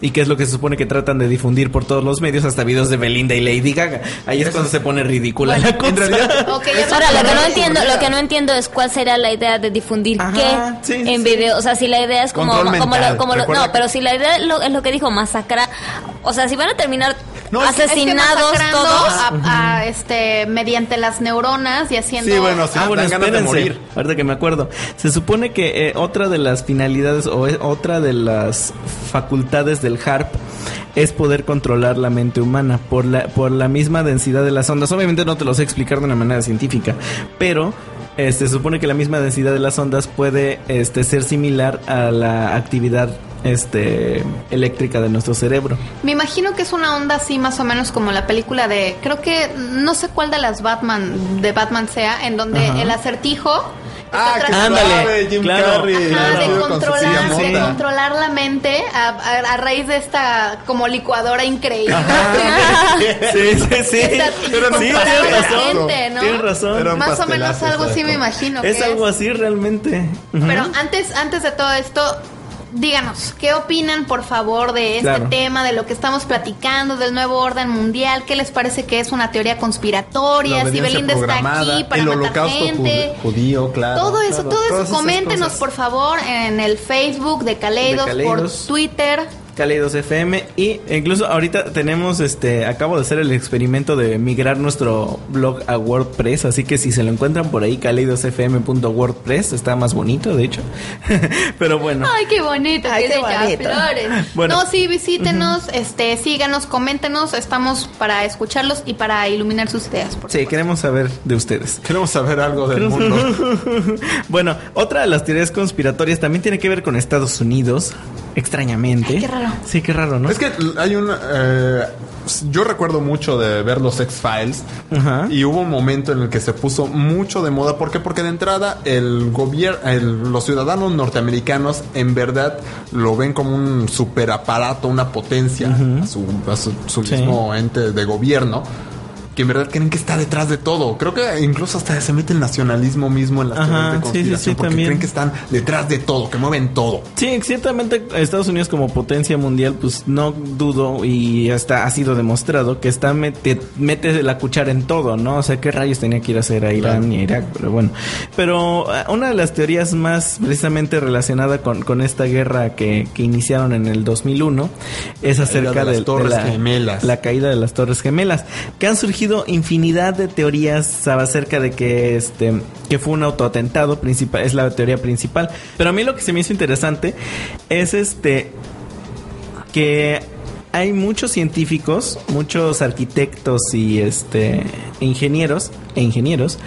Speaker 1: y que es lo que se supone que tratan de difundir por todos los medios, hasta videos de Belinda y Lady Gaga. Ahí es cuando se pone ridícula la cosa.
Speaker 3: En realidad, Ahora, lo que no entiendo, lo que no entiendo es cuál será la idea de difundir qué en video. O sea, si la idea es como, como, lo, como lo, no, pero si la idea es lo, es lo que dijo masacra, o sea, si van a terminar asesinados todos.
Speaker 2: a, este mediante las neuronas y haciendo
Speaker 4: sí bueno sí,
Speaker 1: ah, bueno, de morir. ahorita que me acuerdo. Se supone que eh, otra de las finalidades o eh, otra de las facultades del HARP es poder controlar la mente humana por la por la misma densidad de las ondas. Obviamente no te lo sé explicar de una manera científica pero este, se supone que la misma densidad de las ondas puede este, ser similar a la actividad este eléctrica de nuestro cerebro.
Speaker 2: Me imagino que es una onda así más o menos como la película de creo que no sé cuál de las Batman de Batman sea en donde el acertijo
Speaker 4: Ah, ándale, Jim Carrey,
Speaker 2: de, controlar, de controlar la mente a, raíz de esta como licuadora increíble.
Speaker 1: sí, sí, sí.
Speaker 2: Pero sí,
Speaker 1: tienes razón. ¿no? Tienes razón.
Speaker 2: Más o menos algo así me imagino.
Speaker 1: Es algo así realmente.
Speaker 2: Pero antes, antes de todo esto, díganos, ¿qué opinan por favor de este tema, de lo que estamos platicando, del nuevo orden mundial? ¿Qué les parece que es una teoría conspiratoria? Si Belinda está aquí para
Speaker 4: el
Speaker 2: matar gente.
Speaker 4: judío, claro.
Speaker 2: Todo eso, todo eso, coméntenos por favor en el Facebook de Caleidos, de por Twitter.
Speaker 1: Kaleidos FM y incluso ahorita tenemos este acabo de hacer el experimento de migrar nuestro blog a WordPress, así que si se lo encuentran por ahí kaleidosfm.wordpress está más bonito, de hecho. Pero bueno.
Speaker 2: Ay, qué bonito, Ay, qué bonito. flores. Bueno. No, sí, visítenos, este, síganos, coméntenos, estamos para escucharlos y para iluminar sus ideas.
Speaker 1: sí, queremos saber de ustedes.
Speaker 4: Queremos saber algo del mundo.
Speaker 1: bueno, otra de las teorías conspiratorias también tiene que ver con Estados Unidos extrañamente.
Speaker 2: qué raro.
Speaker 1: Sí, qué raro, ¿no?
Speaker 4: Es que hay un... Eh, yo recuerdo mucho de ver los X-Files y hubo un momento en el que se puso mucho de moda. ¿Por qué? Porque de entrada el gobierno, los ciudadanos norteamericanos en verdad lo ven como un superaparato, una potencia a su, su, mismo ente de gobierno que en verdad creen que está detrás de todo. Creo que incluso hasta se mete el nacionalismo mismo en las teorías de conspiración porque creen que están detrás de todo, que mueven todo.
Speaker 1: Sí, ciertamente Estados Unidos como potencia mundial, pues no dudo y hasta ha sido demostrado que está mete, mete la cuchara en todo, ¿no? O sea, qué rayos tenía que ir a hacer a Irán y Irak, pero bueno. Pero eh, una de las teorías más precisamente relacionada con, con esta guerra que, que iniciaron en el 2001 es acerca de, las
Speaker 4: Torres Gemelas.
Speaker 1: La caída de las Torres Gemelas, que han surgido infinidad de teorías acerca de que este que fue un autoatentado principal, es la teoría principal. Pero a mí lo que se me hizo interesante es este que hay muchos científicos, muchos arquitectos y este ingenieros e ingenieros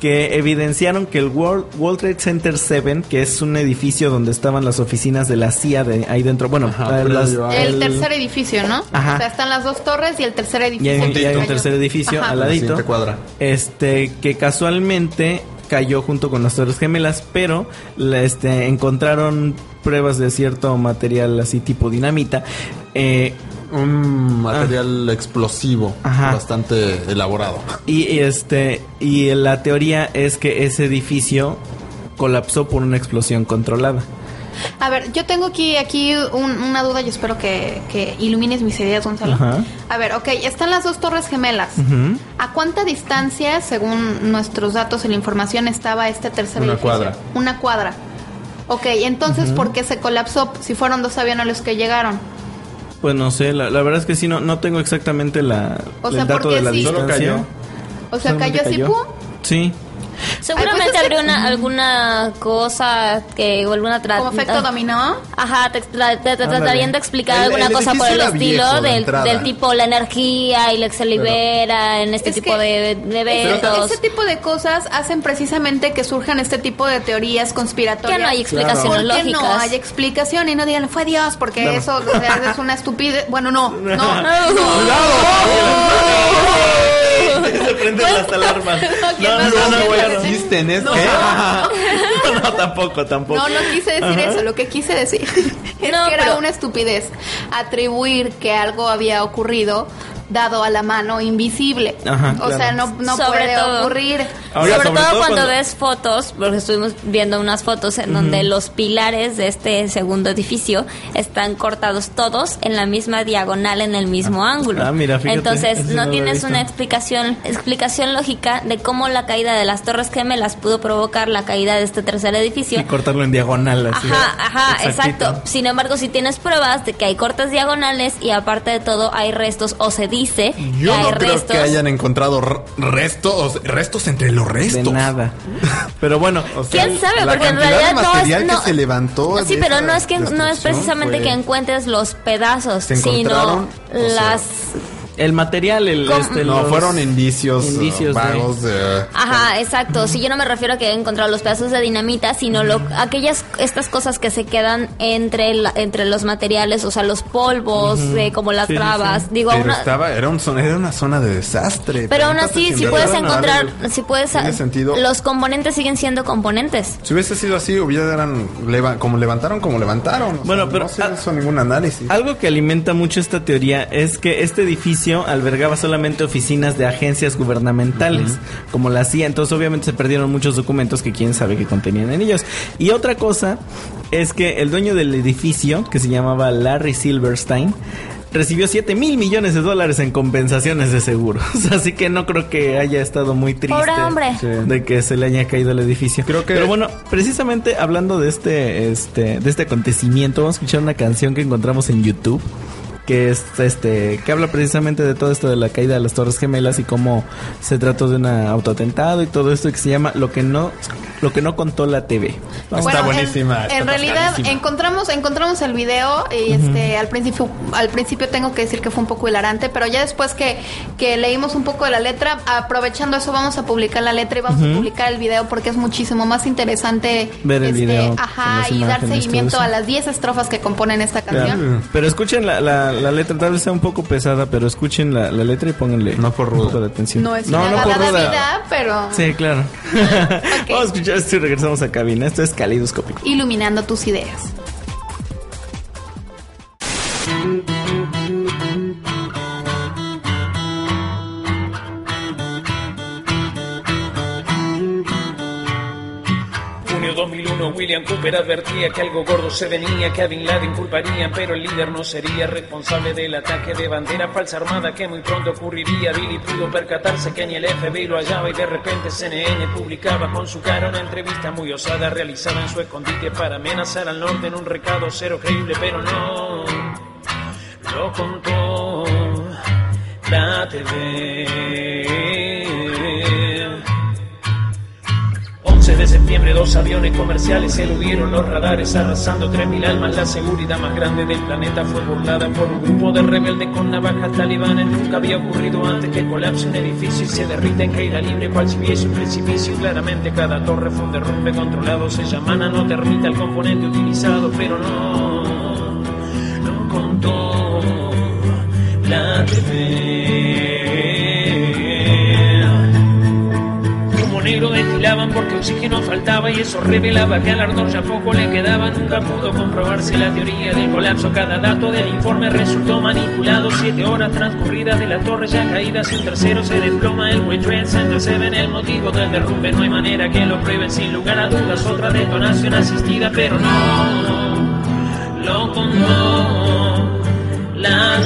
Speaker 1: que evidenciaron que el World, Trade Center 7, que es un edificio donde estaban las oficinas de la CIA de ahí dentro, bueno,
Speaker 2: el, tercer edificio, ¿no? Ajá. O sea, están las dos torres y el tercer edificio.
Speaker 1: Y hay, un tercer edificio al ladito.
Speaker 4: Cuadra.
Speaker 1: Este, que casualmente cayó junto con las Torres Gemelas, pero este, encontraron pruebas de cierto material así tipo dinamita. Eh,
Speaker 4: un material explosivo bastante elaborado.
Speaker 1: Y este y la teoría es que ese edificio colapsó por una explosión controlada.
Speaker 2: A ver, yo tengo aquí, aquí una duda y espero que, ilumines mis ideas, Gonzalo. A ver, ok, están las dos torres gemelas. ¿A cuánta distancia, según nuestros datos y la información, estaba este tercer
Speaker 4: una Cuadra.
Speaker 2: Una cuadra. Ok, entonces, ¿por qué se colapsó si fueron dos aviones los que llegaron?
Speaker 1: Pues no sé, la, verdad es que sí, no, no tengo exactamente la,
Speaker 2: o sea,
Speaker 1: el dato de la distancia.
Speaker 4: Solo cayó.
Speaker 2: O sea, cayó así, pum.
Speaker 1: Sí.
Speaker 3: Seguramente pues habría una, alguna cosa que o alguna
Speaker 2: Como efecto dominó.
Speaker 3: Ajá, te, tratarían de explicar alguna cosa por el estilo del, del, tipo la energía y la que se libera en este tipo de, de eventos.
Speaker 2: Ese tipo de cosas hacen precisamente que surjan este tipo de teorías conspiratorias.
Speaker 3: Que no hay explicaciones lógicas. no
Speaker 2: hay explicación y no digan fue Dios porque eso es una estupidez. Bueno, no, no. no. no.
Speaker 1: Se prenden las alarmas. No, no, no,
Speaker 4: no, ¿es
Speaker 1: no, no, tampoco, tampoco.
Speaker 2: No, no quise decir eso. Lo que quise decir es que era una estupidez atribuir que algo había ocurrido dado a la mano invisible. o sea, no, no puede ocurrir.
Speaker 3: sobre, todo, cuando, ves fotos, porque estuvimos viendo unas fotos en donde los pilares de este segundo edificio están cortados todos en la misma diagonal, en el mismo ah. ángulo.
Speaker 1: Ah, mira,
Speaker 3: Entonces, no, tienes una explicación, explicación lógica de cómo la caída de las Torres Gemelas pudo provocar la caída de este tercer edificio.
Speaker 1: Y cortarlo en diagonal.
Speaker 3: Así ajá, ajá, exacto. Sin embargo, si tienes pruebas de que hay cortes diagonales y aparte de todo hay restos o se dice
Speaker 4: Yo no creo que hayan encontrado restos, restos entre los restos.
Speaker 1: De nada. Pero bueno,
Speaker 3: quién sabe, porque en realidad
Speaker 4: no es no, que se levantó.
Speaker 3: Sí, pero no es que no es precisamente que encuentres los pedazos, sino las
Speaker 1: el material, el este,
Speaker 4: no fueron indicios, indicios vagos de...
Speaker 3: Ajá, exacto. Si yo no me refiero a que he encontrado los pedazos de dinamita, sino lo, aquellas estas cosas que se quedan entre entre los materiales, o sea, los polvos, como las trabas. Digo,
Speaker 4: pero estaba era un era una zona de desastre.
Speaker 3: Pero aún así, si puedes encontrar, si puedes, sentido, los componentes siguen siendo componentes.
Speaker 4: Si hubiese sido así, hubieran como levantaron, como levantaron.
Speaker 1: Bueno, pero
Speaker 4: no se hizo ningún análisis.
Speaker 1: Algo que alimenta mucho esta teoría es que este edificio albergaba solamente oficinas de agencias gubernamentales, como la CIA. Entonces, obviamente, se perdieron muchos documentos que quién sabe que contenían en ellos. Y otra cosa es que el dueño del edificio, que se llamaba Larry Silverstein, recibió 7 mil millones de dólares en compensaciones de seguros. Así que no creo que haya estado muy triste de que se le haya caído el edificio. Creo que... Pero bueno, precisamente hablando de este, este, de este acontecimiento, vamos a escuchar una canción que encontramos en YouTube que es este que habla precisamente de todo esto de la caída de las Torres Gemelas y cómo se trató de un autoatentado y todo esto que se llama lo que no lo que no contó la TV.
Speaker 4: está buenísima.
Speaker 2: En, realidad encontramos encontramos el video y este al principio al principio tengo que decir que fue un poco hilarante, pero ya después que, que leímos un poco de la letra, aprovechando eso vamos a publicar la letra y vamos a publicar el video porque es muchísimo más interesante
Speaker 1: ver el
Speaker 2: este,
Speaker 1: video,
Speaker 2: ajá, y dar seguimiento a las 10 estrofas que componen esta canción.
Speaker 1: Pero escuchen la la letra tal vez sea un poco pesada, pero escuchen la, la letra y pónganle
Speaker 4: no por un poco
Speaker 2: de
Speaker 1: atención.
Speaker 2: No es no, una no por ruda. pero...
Speaker 1: Sí, claro. Vamos a escuchar esto y regresamos a cabina. Esto es Calidoscópico.
Speaker 2: Iluminando tus ideas.
Speaker 6: William Cooper advertía que algo gordo se venía, que a Bin Laden culparían, pero el líder no sería responsable del ataque de bandera falsa armada que muy pronto ocurriría. Billy pudo percatarse que ni el FBI lo hallaba y de repente CNN publicaba con su cara una entrevista muy osada realizada en su escondite para amenazar al norte en un recado cero creíble, pero no lo contó la TV. De septiembre, dos aviones comerciales eludieron los radares, arrasando 3.000 almas. La seguridad más grande del planeta fue burlada por un grupo de rebeldes con navajas talibanes. Nunca había ocurrido antes que colapse un edificio y se derrita en caída libre, cual si hubiese un precipicio. Claramente cada torre fue un derrumbe controlado. Se llama no termita el componente utilizado, pero no, no contó la TV. Negro destilaban porque oxígeno faltaba y eso revelaba que al ardor ya poco le quedaba. Nunca pudo comprobarse la teoría del colapso. Cada dato del informe resultó manipulado. Siete horas transcurridas de la torre ya caídas. Un tercero se desploma el World Trade Center ven El motivo del derrumbe no hay manera que lo prueben sin lugar a dudas. Otra detonación asistida, pero no lo contó la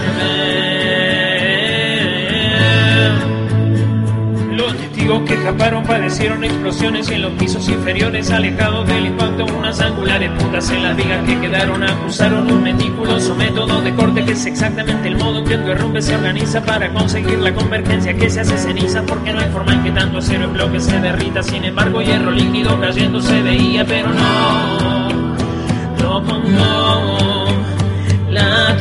Speaker 6: testigos que escaparon padecieron explosiones en los pisos inferiores, alejados del impacto, unas angulares puntas en las vigas que quedaron acusaron un meticuloso método de corte que es exactamente el modo en que el derrumbe se organiza para conseguir la convergencia que se hace ceniza, porque no hay forma en que tanto acero en bloque se derrita. Sin embargo, hierro líquido cayendo se veía, pero no, no como la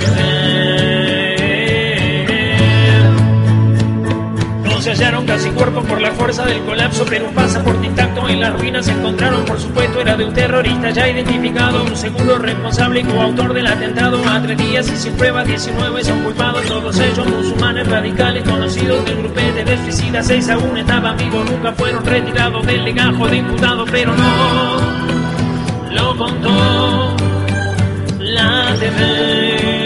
Speaker 6: se hallaron casi cuerpos por la fuerza del colapso, pero un pasaporte intacto en las ruinas se encontraron, por supuesto, era de un terrorista ya identificado, un seguro responsable y coautor del atentado. A tres días y sin pruebas, 19 son culpados, todos ellos musulmanes radicales conocidos del grupete de suicidas. Seis aún estaban vivos, nunca fueron retirados del legajo de imputado, pero no lo contó la TV.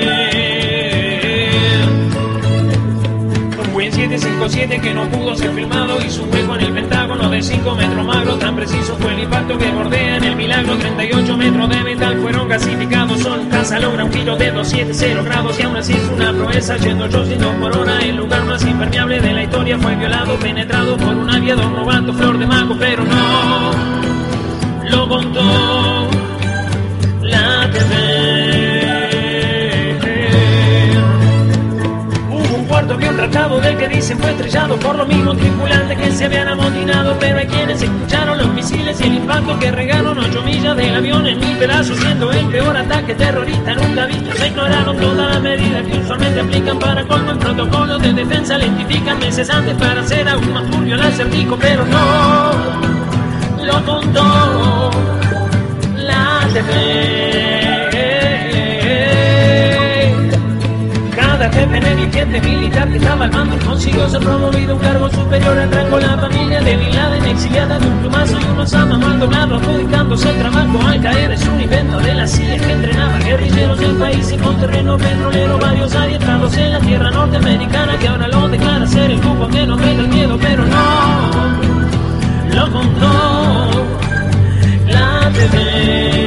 Speaker 6: 757 que no pudo ser filmado y su hueco en el pentágono de 5 metros magro. Tan preciso fue el impacto que bordea en el milagro. 38 metros de metal fueron gasificados. Son casa logra un giro de 270 grados y aún así es una proeza. Yendo 800 por hora el lugar más impermeable de la historia fue violado penetrado por un aviador robando flor de mago pero no lo contó un tratado del que dicen fue estrellado por los mismos tripulantes que se habían amotinado. Pero hay quienes escucharon los misiles y el impacto que regaron ocho millas del avión en mil pedazos, siendo el peor ataque terrorista nunca visto. Se ignoraron todas las medidas que usualmente aplican para colmo en protocolos de defensa. Lentifican meses antes para hacer aún más turbio el acertijo, pero no lo contó la TV. Jefe negligente militar que estaba al mando consiguió ser promovido un cargo superior al rango. La familia de Bin Laden exiliada de un plumazo y unos amas mal doblado adjudicándose el trabajo al caer. Es un invento de las sillas que entrenaba guerrilleros del país y con terreno petrolero. Varios adiestrados en la tierra norteamericana que ahora lo declara ser el grupo que no mete el miedo pero no lo contó la TV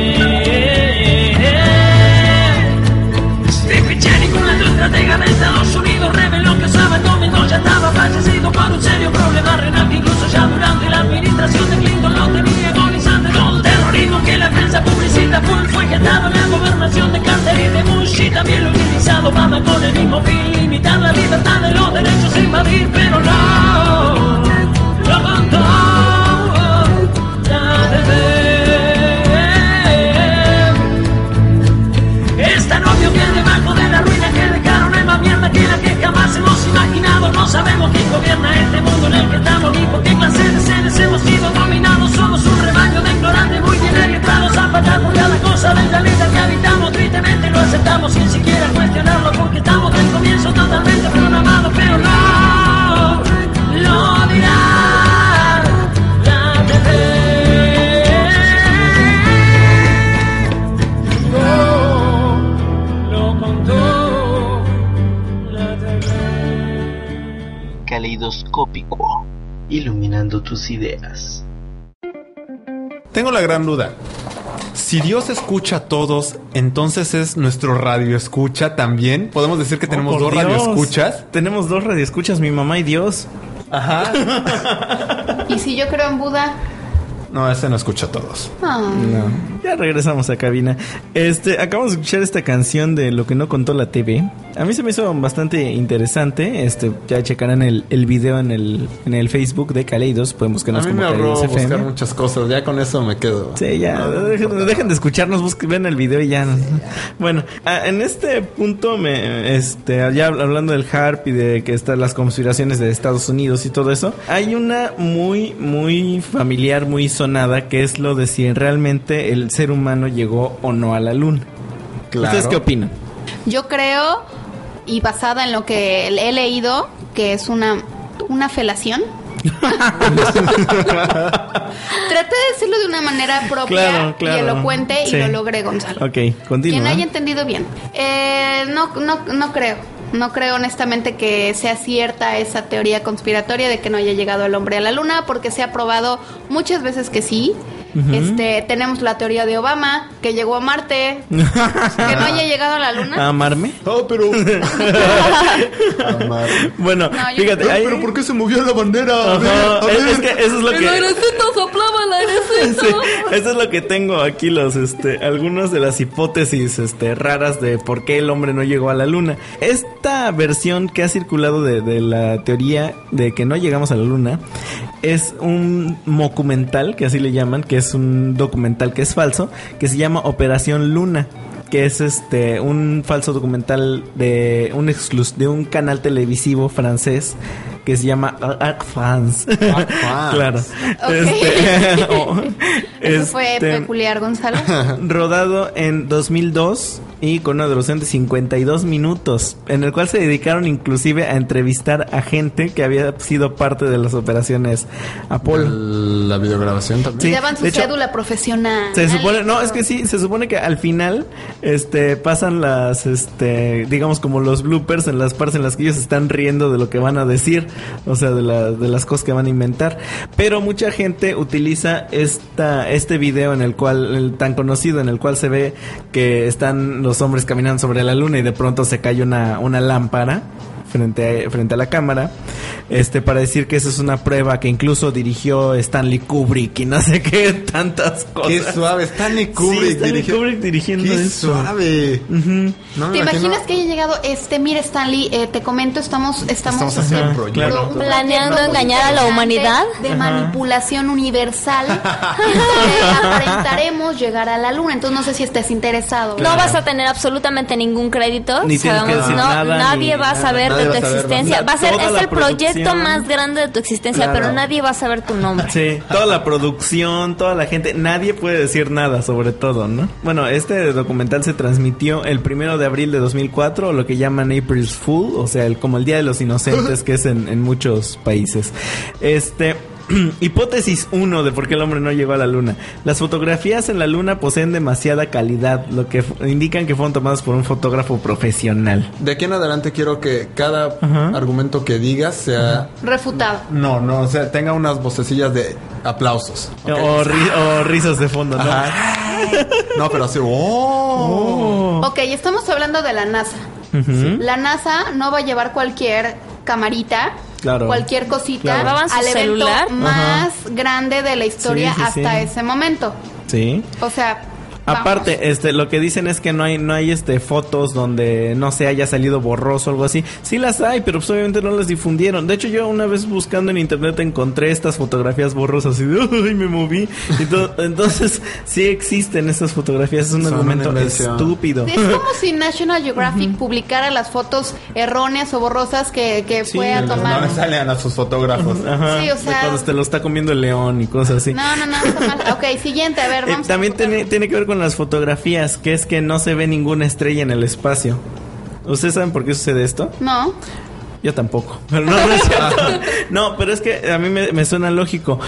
Speaker 6: estratega de Estados Unidos reveló que Osama Bin ya estaba fallecido por un serio problema renal que incluso ya durante la administración de Clinton lo tenía agonizante todo el terrorismo que la prensa publicita fue, fue gestado en la gobernación de Carter y de Bush y también lo utilizado Obama con el mismo fin limitar la libertad de los derechos invadir pero no sabemos quién gobierna este mundo en el que estamos ni por qué clase de seres hemos sido dominados. Somos un rebaño de ignorantes muy bien orientados a pagar por cada cosa del planeta que habitamos. Tristemente lo aceptamos sin siquiera cuestionarlo porque estamos del comienzo totalmente programados, pero no
Speaker 5: caleidoscópico, iluminando tus ideas.
Speaker 4: Tengo la gran duda. Si Dios escucha a todos, entonces es nuestro radio escucha también. Podemos decir que oh, tenemos dos radio escuchas.
Speaker 1: Tenemos dos radio escuchas, mi mamá y Dios.
Speaker 4: Ajá.
Speaker 2: ¿Y si yo creo en Buda?
Speaker 4: No, ese no escucha a todos.
Speaker 2: Ah.
Speaker 1: No. Ya regresamos a cabina. Este, acabamos de escuchar esta canción de Lo que no contó la TV. A mí se me hizo bastante interesante. Este, ya checarán el, el video en el, en el Facebook de Kaleidos. Pueden buscarnos
Speaker 4: a mí me ahorró buscar muchas cosas. Ya con eso me quedo.
Speaker 1: Sí, ya. Dejen, de escucharnos, busquen, ven el video y ya. Bueno, en este punto, me, este, ya hablando del HARP y de que están las conspiraciones de Estados Unidos y todo eso, hay una muy, muy familiar, muy sonada, que es lo de si realmente el ser humano llegó o no a la luna. ¿Ustedes qué opinan?
Speaker 2: Yo creo, y basada en lo que he leído, que es una, una felación. Traté de decirlo de una manera propia y elocuente y lo logré, Gonzalo.
Speaker 1: Ok, continúa.
Speaker 2: Quien haya entendido bien. Eh, no, no, no creo. No creo honestamente que sea cierta esa teoría conspiratoria de que no haya llegado el hombre a la luna, porque se ha probado muchas veces que sí. Este, tenemos la teoría de Obama, que llegó a Marte, que no haya llegado a la Luna.
Speaker 1: ¿A amarme?
Speaker 4: Oh, pero.
Speaker 1: bueno, fíjate.
Speaker 4: Pero ¿por qué se movió la bandera?
Speaker 1: Es, que eso es lo que.
Speaker 2: El airecito soplaba el airecito.
Speaker 1: eso es lo que tengo aquí, los, este, algunas de las hipótesis, este, raras de por qué el hombre no llegó a la luna. Esta versión que ha circulado de, de la teoría de que no llegamos a la luna es un documental, que así le llaman, que es un documental que es falso, que se llama Operación Luna que es este un falso documental de un exclus de un canal televisivo francés que se llama Arc France. claro.
Speaker 2: Este, Eso fue este, peculiar, Gonzalo.
Speaker 1: Rodado en 2002 y con una duración de 52 minutos, en el cual se dedicaron inclusive a entrevistar a gente que había sido parte de las operaciones Apolo.
Speaker 4: La videograbación también.
Speaker 2: Sí, Llevan su cédula profesional.
Speaker 1: Se supone, no, es que sí, se supone que al final este pasan las este digamos como los bloopers en las partes en las que ellos están riendo de lo que van a decir, o sea, de, de las cosas que van a inventar, pero mucha gente utiliza esta este video en el cual el tan conocido en el cual se ve que están los hombres caminando sobre la luna y de pronto se cae una, una lámpara frente a, frente a la cámara, este, para decir que esa es una prueba que incluso dirigió Stanley Kubrick y no sé qué tantas cosas.
Speaker 4: Qué suave, Stanley Kubrick,
Speaker 1: Stanley Kubrick dirigiendo
Speaker 4: qué suave.
Speaker 2: ¿Te imaginas que haya llegado este, mire Stanley, eh, te comento, estamos, estamos, haciendo
Speaker 3: planeando engañar a la humanidad.
Speaker 2: De manipulación universal. aparentaremos llegar a la luna, entonces no sé si estés interesado.
Speaker 3: No vas a tener absolutamente ningún crédito,
Speaker 1: ni Sabemos,
Speaker 3: no, nadie va a saber de tu existencia. Va a ser, es el proyecto más grande de tu existencia, pero nadie va a saber tu nombre.
Speaker 1: Sí, toda la producción, toda la gente, nadie puede decir nada sobre todo, ¿no? Bueno, este documental se transmitió el primero de abril de 2004, lo que llaman April's Fool, o sea, el, como el Día de los Inocentes, que es en, en muchos países. Este. Hipótesis 1 de por qué el hombre no llegó a la luna. Las fotografías en la luna poseen demasiada calidad, lo que indican que fueron tomadas por un fotógrafo profesional.
Speaker 4: De aquí en adelante quiero que cada argumento que digas sea
Speaker 2: refutado.
Speaker 4: No, no, o sea, tenga unas vocecillas de aplausos.
Speaker 1: O, risas de fondo, ¿no?
Speaker 4: no, pero así, oh.
Speaker 2: Ok, estamos hablando de la NASA. La NASA no va a llevar cualquier camarita cualquier cosita al evento más grande de la historia hasta ese momento.
Speaker 1: Sí.
Speaker 2: O sea,
Speaker 1: Aparte, este, lo que dicen es que no hay, no hay este fotos donde no se haya salido borroso o algo así. Sí las hay, pero pues obviamente no las difundieron. De hecho, yo una vez buscando en internet encontré estas fotografías borrosas y ¡ay! me moví. entonces, sí existen estas fotografías. Es un argumento estúpido.
Speaker 2: Es como si National Geographic publicara las fotos erróneas o borrosas que, que fue a tomar.
Speaker 4: No salen a sus fotógrafos.
Speaker 2: Sí, o sea.
Speaker 1: cuando te lo está comiendo el león y cosas así.
Speaker 2: No, no, no, está mal. Ok, siguiente, a ver, eh, vamos.
Speaker 1: también tiene, tiene que ver con las fotografías, que es que no se ve ninguna estrella en el espacio. ¿Ustedes saben por qué sucede esto?
Speaker 2: No.
Speaker 1: Yo tampoco. Pero no, no, pero es que a mí me, suena lógico.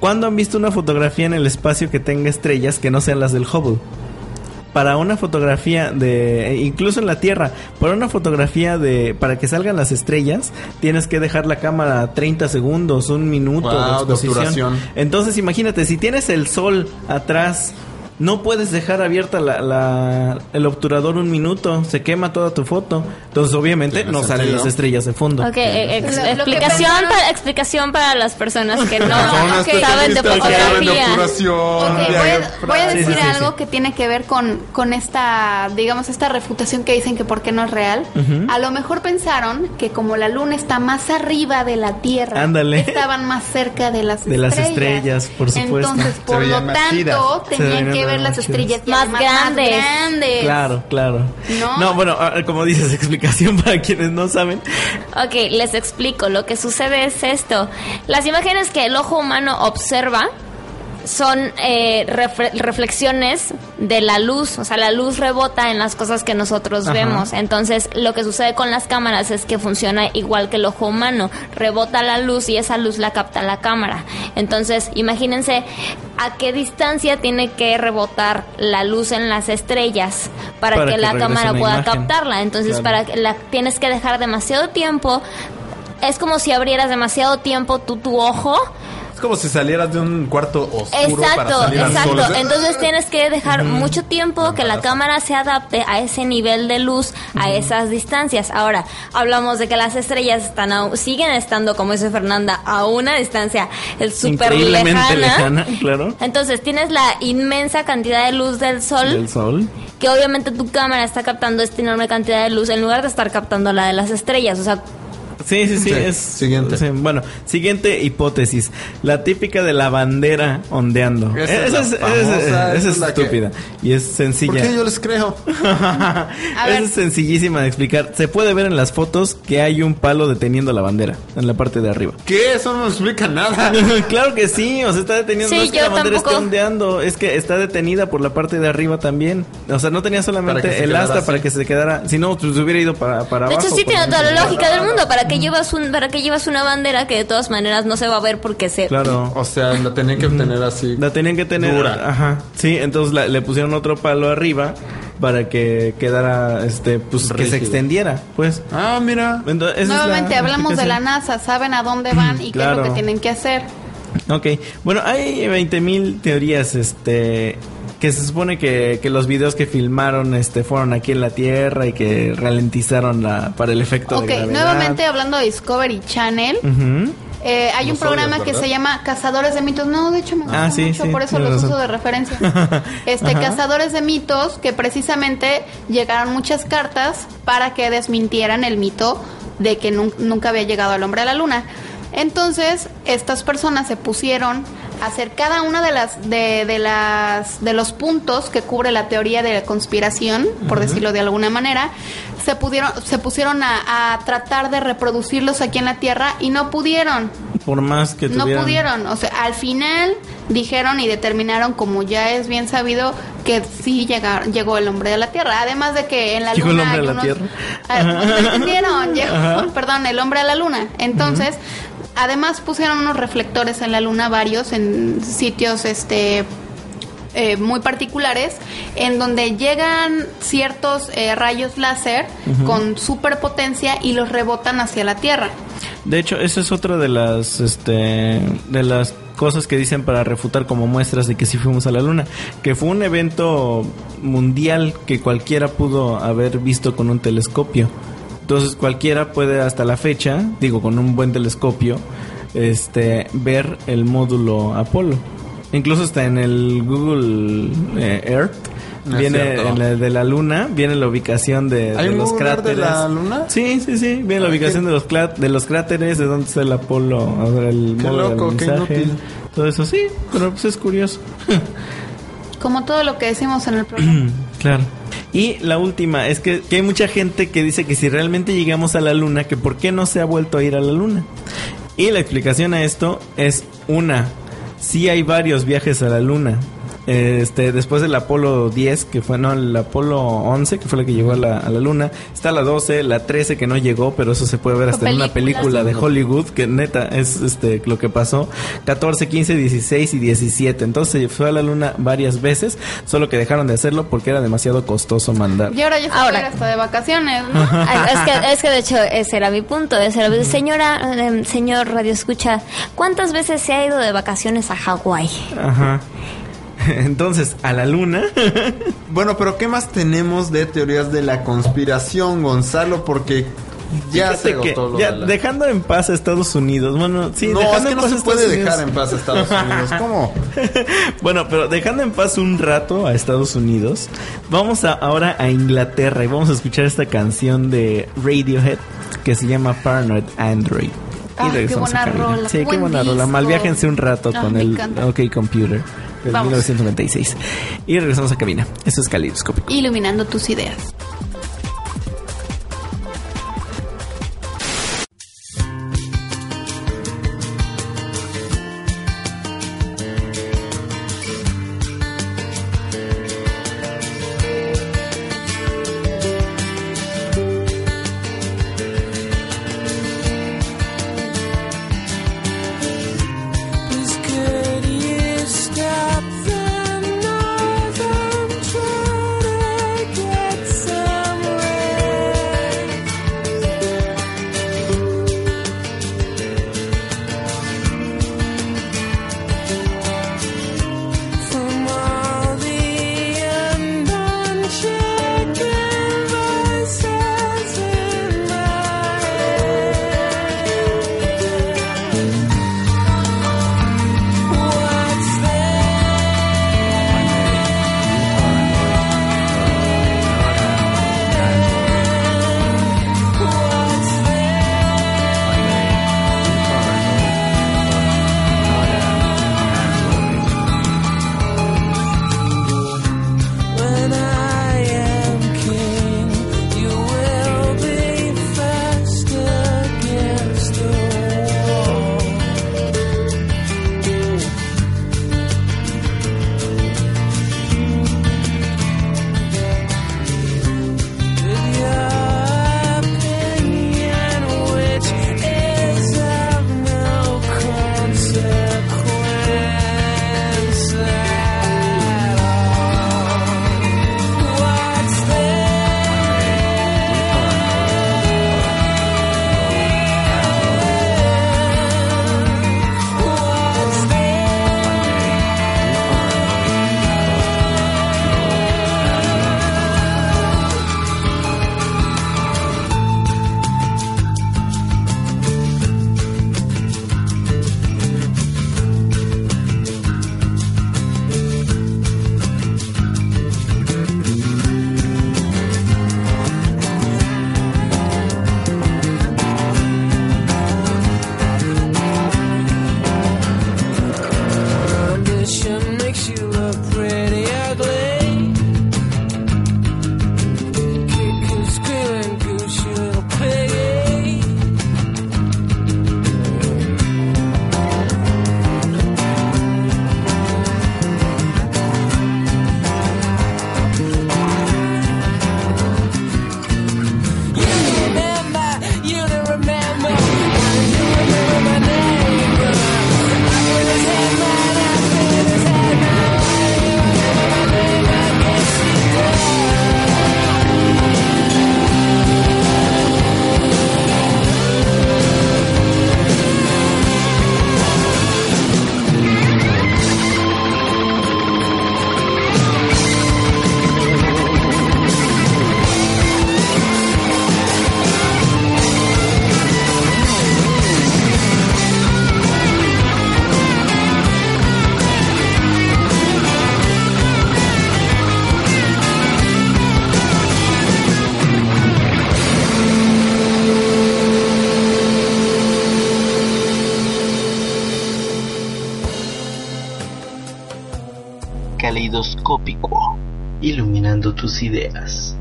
Speaker 1: ¿Cuándo han visto una fotografía en el espacio que tenga estrellas que no sean las del Hubble? Para una fotografía de, incluso en la Tierra, para una fotografía de, para que salgan las estrellas, tienes que dejar la cámara 30 segundos, un minuto de exposición. Entonces imagínate, si tienes el sol atrás no puedes dejar abierta la, el obturador un minuto, se quema toda tu foto. Entonces, obviamente, no salen las estrellas de fondo.
Speaker 3: Ok, eh, explicación, para, explicación para las personas que no saben de fotografía.
Speaker 2: voy, a, decir algo que tiene que ver con, con esta, digamos, esta refutación que dicen que por qué no es real. A lo mejor pensaron que como la luna está más arriba de la Tierra, estaban más cerca de las
Speaker 1: de
Speaker 2: estrellas.
Speaker 1: las estrellas, por supuesto.
Speaker 2: Entonces, por lo tanto, tenían que ver las estrellas
Speaker 3: más, grandes.
Speaker 1: Claro, claro. No, bueno, como dices, explicación para quienes no saben.
Speaker 3: Ok, les explico. Lo que sucede es esto. Las imágenes que el ojo humano observa son eh, reflexiones de la luz, o sea, la luz rebota en las cosas que nosotros vemos. Entonces, lo que sucede con las cámaras es que funciona igual que el ojo humano, rebota la luz y esa luz la capta la cámara. Entonces, imagínense a qué distancia tiene que rebotar la luz en las estrellas para, que, la cámara pueda captarla. Entonces, para que la tienes que dejar demasiado tiempo. Es como si abrieras demasiado tiempo tu, tu ojo
Speaker 4: Es como si salieras de un cuarto oscuro
Speaker 3: exacto,
Speaker 4: para salir
Speaker 3: exacto.
Speaker 4: al sol.
Speaker 3: Entonces tienes que dejar mucho tiempo que la cámara se adapte a ese nivel de luz, a esas distancias. Ahora, hablamos de que las estrellas están a- siguen estando, como dice Fernanda, a una distancia súper lejana.
Speaker 1: lejana, claro.
Speaker 3: Entonces tienes la inmensa cantidad de luz del sol,
Speaker 1: Del sol.
Speaker 3: que obviamente tu cámara está captando esta enorme cantidad de luz en lugar de estar captando la de las estrellas. O sea,
Speaker 1: Sí, sí, sí,
Speaker 4: Sí,
Speaker 1: es
Speaker 4: siguiente.
Speaker 1: sí, bueno, siguiente hipótesis, la típica de la bandera ondeando.
Speaker 4: Esa es
Speaker 1: Esa
Speaker 4: famosa,
Speaker 1: es- esa es
Speaker 4: es la que-
Speaker 1: estúpida y es
Speaker 4: ¿Por
Speaker 1: sencilla.
Speaker 4: qué yo les creo?
Speaker 1: Es sencillísima de explicar. Se puede ver en las fotos que hay un palo deteniendo la bandera en la parte de arriba.
Speaker 4: ¿Qué? Eso no explica nada.
Speaker 1: claro que sí, o sea, está deteniendo.
Speaker 3: Sí,
Speaker 1: no es que la bandera
Speaker 3: tampoco.
Speaker 1: esté ondeando, es que está detenida por la parte de arriba también. O sea, no tenía solamente el asta
Speaker 4: así.
Speaker 1: para que se quedara. Si no, pues hubiera ido para, para
Speaker 3: de
Speaker 1: abajo.
Speaker 3: hecho sí
Speaker 1: por
Speaker 3: tiene toda la lógica del mundo. ¿Para qué llevas un, para qué llevas una bandera que de todas maneras no se va a ver porque se
Speaker 1: Claro.
Speaker 4: O sea, la tenían que obtener así.
Speaker 1: La tenían que tener.
Speaker 4: Dura.
Speaker 1: Ajá. Sí, entonces la- le pusieron otro palo arriba para que quedara, este, pues que se
Speaker 4: Rígido.
Speaker 1: extendiera, pues.
Speaker 4: Ah, mira.
Speaker 1: Entonces,
Speaker 2: Nuevamente hablamos de la. NASA, saben a dónde van y qué es
Speaker 1: Claro.
Speaker 2: lo que tienen que hacer.
Speaker 1: Ok, bueno, hay 20.000 teorías, este, que se supone que, que los videos que filmaron, este, fueron aquí en la Tierra y que ralentizaron la, para el efecto
Speaker 2: Ok,
Speaker 1: de gravedad.
Speaker 2: nuevamente hablando de Discovery Channel, eh, hay un programa que se llama Cazadores de Mitos. No, de hecho me gusta
Speaker 1: Ah, sí,
Speaker 2: mucho,
Speaker 1: sí,
Speaker 2: por eso los
Speaker 1: razón.
Speaker 2: uso de referencia. Este,
Speaker 1: Ajá.
Speaker 2: Cazadores de Mitos, que precisamente llegaron muchas cartas para que desmintieran el mito de que nun- nunca había llegado el hombre a la luna. Entonces, estas personas se pusieron hacer cada una de las de, de las de los puntos que cubre la teoría de la conspiración, por decirlo de alguna manera, se pudieron se pusieron a, a tratar de reproducirlos aquí en la Tierra y no pudieron.
Speaker 1: Por más que
Speaker 2: No pudieron, o sea, al final dijeron y determinaron, como ya es bien sabido, que sí llega- llegó el hombre de la Tierra. Además de que en la
Speaker 1: ¿Llegó el
Speaker 2: Luna
Speaker 1: hombre
Speaker 2: hay
Speaker 1: a la
Speaker 2: unos-
Speaker 1: Tierra?
Speaker 2: Ah, ¿me entendieron? Llegó- perdón, el hombre a la Luna. Entonces, además pusieron unos reflectores en la Luna, varios, en sitios, este eh, muy particulares en donde llegan ciertos eh, rayos láser con superpotencia y los rebotan hacia la Tierra.
Speaker 1: De hecho, esa es otra de las, este, de las cosas que dicen para refutar como muestras de que sí fuimos a la luna, que fue un evento mundial que cualquiera pudo haber visto con un telescopio. Entonces cualquiera puede hasta la fecha, digo con un buen telescopio, este, ver el módulo Apolo. Incluso está en el Google eh, Earth.
Speaker 4: No
Speaker 1: viene en la- de la luna, viene la ubicación de,
Speaker 4: ¿Hay
Speaker 1: de
Speaker 4: un
Speaker 1: los
Speaker 4: Earth de
Speaker 1: cráteres.
Speaker 4: la luna?
Speaker 1: Sí, sí, sí. Viene la
Speaker 4: Ah,
Speaker 1: ubicación
Speaker 4: qué-
Speaker 1: de los, de los cráteres, de dónde está el Apolo, a ver, el
Speaker 4: Qué loco, qué inútil.
Speaker 1: Todo eso, sí, pero pues es curioso.
Speaker 2: Como todo lo que decimos en el programa.
Speaker 1: claro. Y la última es que, que hay mucha gente que dice que si realmente llegamos a la luna, que por qué no se ha vuelto a ir a la luna. Y la explicación a esto es una, sí hay varios viajes a la luna. Este, después del Apolo 10, que fue, no, el Apolo 11, que fue la que llegó a la, a la luna. Está la 12, la 13 que no llegó, pero eso se puede ver hasta en una película de Hollywood, que neta es este lo que pasó. 14, 15, 16 y 17. Entonces se fue a la luna varias veces, solo que dejaron de hacerlo porque era demasiado costoso mandar.
Speaker 2: Y ahora ya se
Speaker 3: Ahora.
Speaker 2: hasta de vacaciones, ¿no?
Speaker 3: Es que, es que de hecho ese era mi punto. Ese era, señora, eh, señor Radio Escucha, ¿cuántas veces se ha ido de vacaciones a Hawái?
Speaker 1: Ajá. Entonces, a la luna.
Speaker 4: Bueno, pero ¿qué más tenemos de teorías de la conspiración, Gonzalo? Porque ya se
Speaker 1: Fíjate que
Speaker 4: agotó lo
Speaker 1: ya,
Speaker 4: de la-
Speaker 1: dejando en paz a Estados Unidos. Bueno, sí,
Speaker 4: no, es que no se puede dejar en paz a Estados Unidos. ¿Cómo?
Speaker 1: bueno, pero dejando en paz un rato a Estados Unidos, vamos a- ahora a Inglaterra y vamos a escuchar esta canción de Radiohead que se llama Paranoid Android. Y
Speaker 2: qué
Speaker 1: regresamos a cabina.
Speaker 2: rola,
Speaker 1: Sí, qué
Speaker 2: buen
Speaker 1: buena rola.
Speaker 2: disco.
Speaker 1: Malviájense un rato con el
Speaker 2: encanta.
Speaker 1: OK Computer
Speaker 2: Vamos.
Speaker 1: 1996. Y regresamos a cabina. Esto es Calidoscópico.
Speaker 2: Iluminando tus ideas.
Speaker 5: Ideas.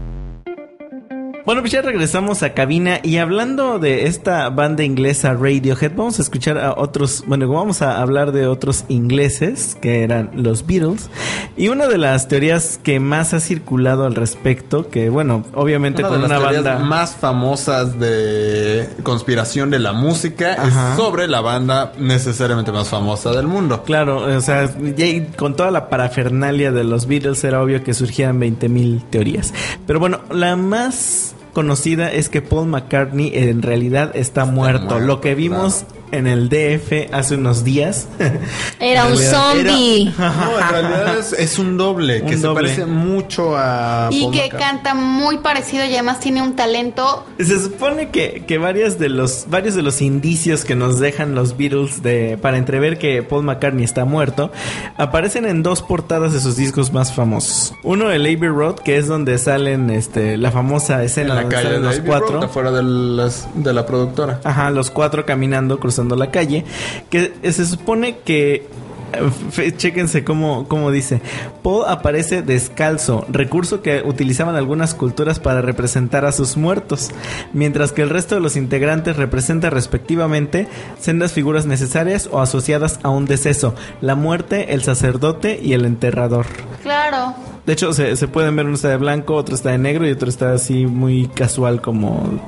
Speaker 1: Bueno, pues ya regresamos a cabina y hablando de esta banda inglesa Radiohead, vamos a escuchar a otros, bueno, vamos a hablar de otros ingleses que eran los Beatles. Y una de las teorías que más ha circulado al respecto, que bueno, obviamente
Speaker 4: una
Speaker 1: con
Speaker 4: de las
Speaker 1: una
Speaker 4: teorías
Speaker 1: banda
Speaker 4: más famosas de conspiración de la música
Speaker 1: Ajá.
Speaker 4: es sobre la banda necesariamente más famosa del mundo.
Speaker 1: Claro, o sea, con toda la parafernalia de los Beatles era obvio que surgían 20.000 teorías. Pero bueno, la más conocida es que Paul McCartney en realidad está, muerto.
Speaker 4: muerto,
Speaker 1: Lo que vimos en el DF hace unos días.
Speaker 3: Era un zombie.
Speaker 4: No, en realidad es, es un doble que se parece mucho a
Speaker 2: Y
Speaker 4: Paul
Speaker 2: que
Speaker 4: McCartney.
Speaker 2: canta muy parecido y además tiene un talento.
Speaker 1: Se supone que, que varias de los, varios de los indicios que nos dejan los Beatles de, para entrever que Paul McCartney está muerto aparecen en dos portadas de sus discos más famosos. Uno, el Abbey Road, que es donde salen este, la famosa
Speaker 4: en
Speaker 1: escena
Speaker 4: la
Speaker 1: donde
Speaker 4: calle
Speaker 1: salen
Speaker 4: de
Speaker 1: los
Speaker 4: Abbey
Speaker 1: cuatro.
Speaker 4: Road, afuera de, las- de la productora.
Speaker 1: Ajá, los cuatro caminando, cruzando la calle. Que se supone que. eh, fe- Chéquense cómo, cómo dice. Paul aparece descalzo, recurso que utilizaban algunas culturas para representar a sus muertos, mientras que el resto de los integrantes representa respectivamente sendas figuras necesarias o asociadas a un deceso, la muerte, el sacerdote y el enterrador.
Speaker 2: Claro.
Speaker 1: De hecho, se, se pueden ver uno está de blanco, otro está de negro y otro está así muy casual como...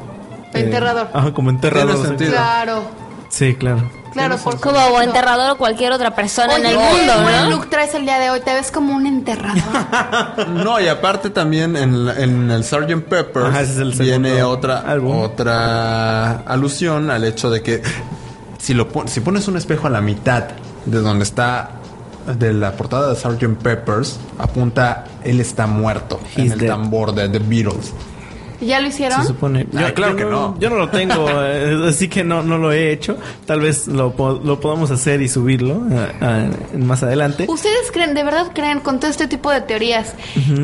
Speaker 1: eh,
Speaker 2: Enterrador.
Speaker 1: Ajá, como enterrador.
Speaker 4: Tiene sentido.
Speaker 2: Claro.
Speaker 1: Sí, claro.
Speaker 2: Claro, por
Speaker 3: Como o enterrador o cualquier otra persona en el mundo,
Speaker 2: buen
Speaker 3: ¿no?
Speaker 2: look traes el día de hoy. Te ves como un enterrador.
Speaker 4: No, y aparte también en, la- en el Sgt. Pepper
Speaker 1: el
Speaker 4: viene otra
Speaker 1: álbum.
Speaker 4: otra alusión al hecho de que si lo pon- si pones un espejo a la mitad de donde está de la portada de Sgt. Peppers apunta él está muerto en
Speaker 1: He's
Speaker 4: el
Speaker 1: dead.
Speaker 4: tambor de The Beatles.
Speaker 2: ¿Ya lo hicieron?
Speaker 1: Se supone.
Speaker 4: Ah, claro que no.
Speaker 1: Yo no lo tengo, eh, así que no, no lo he hecho. Tal vez lo, lo podamos hacer y subirlo eh, eh, más adelante.
Speaker 2: ¿Ustedes creen, de verdad creen con todo este tipo de teorías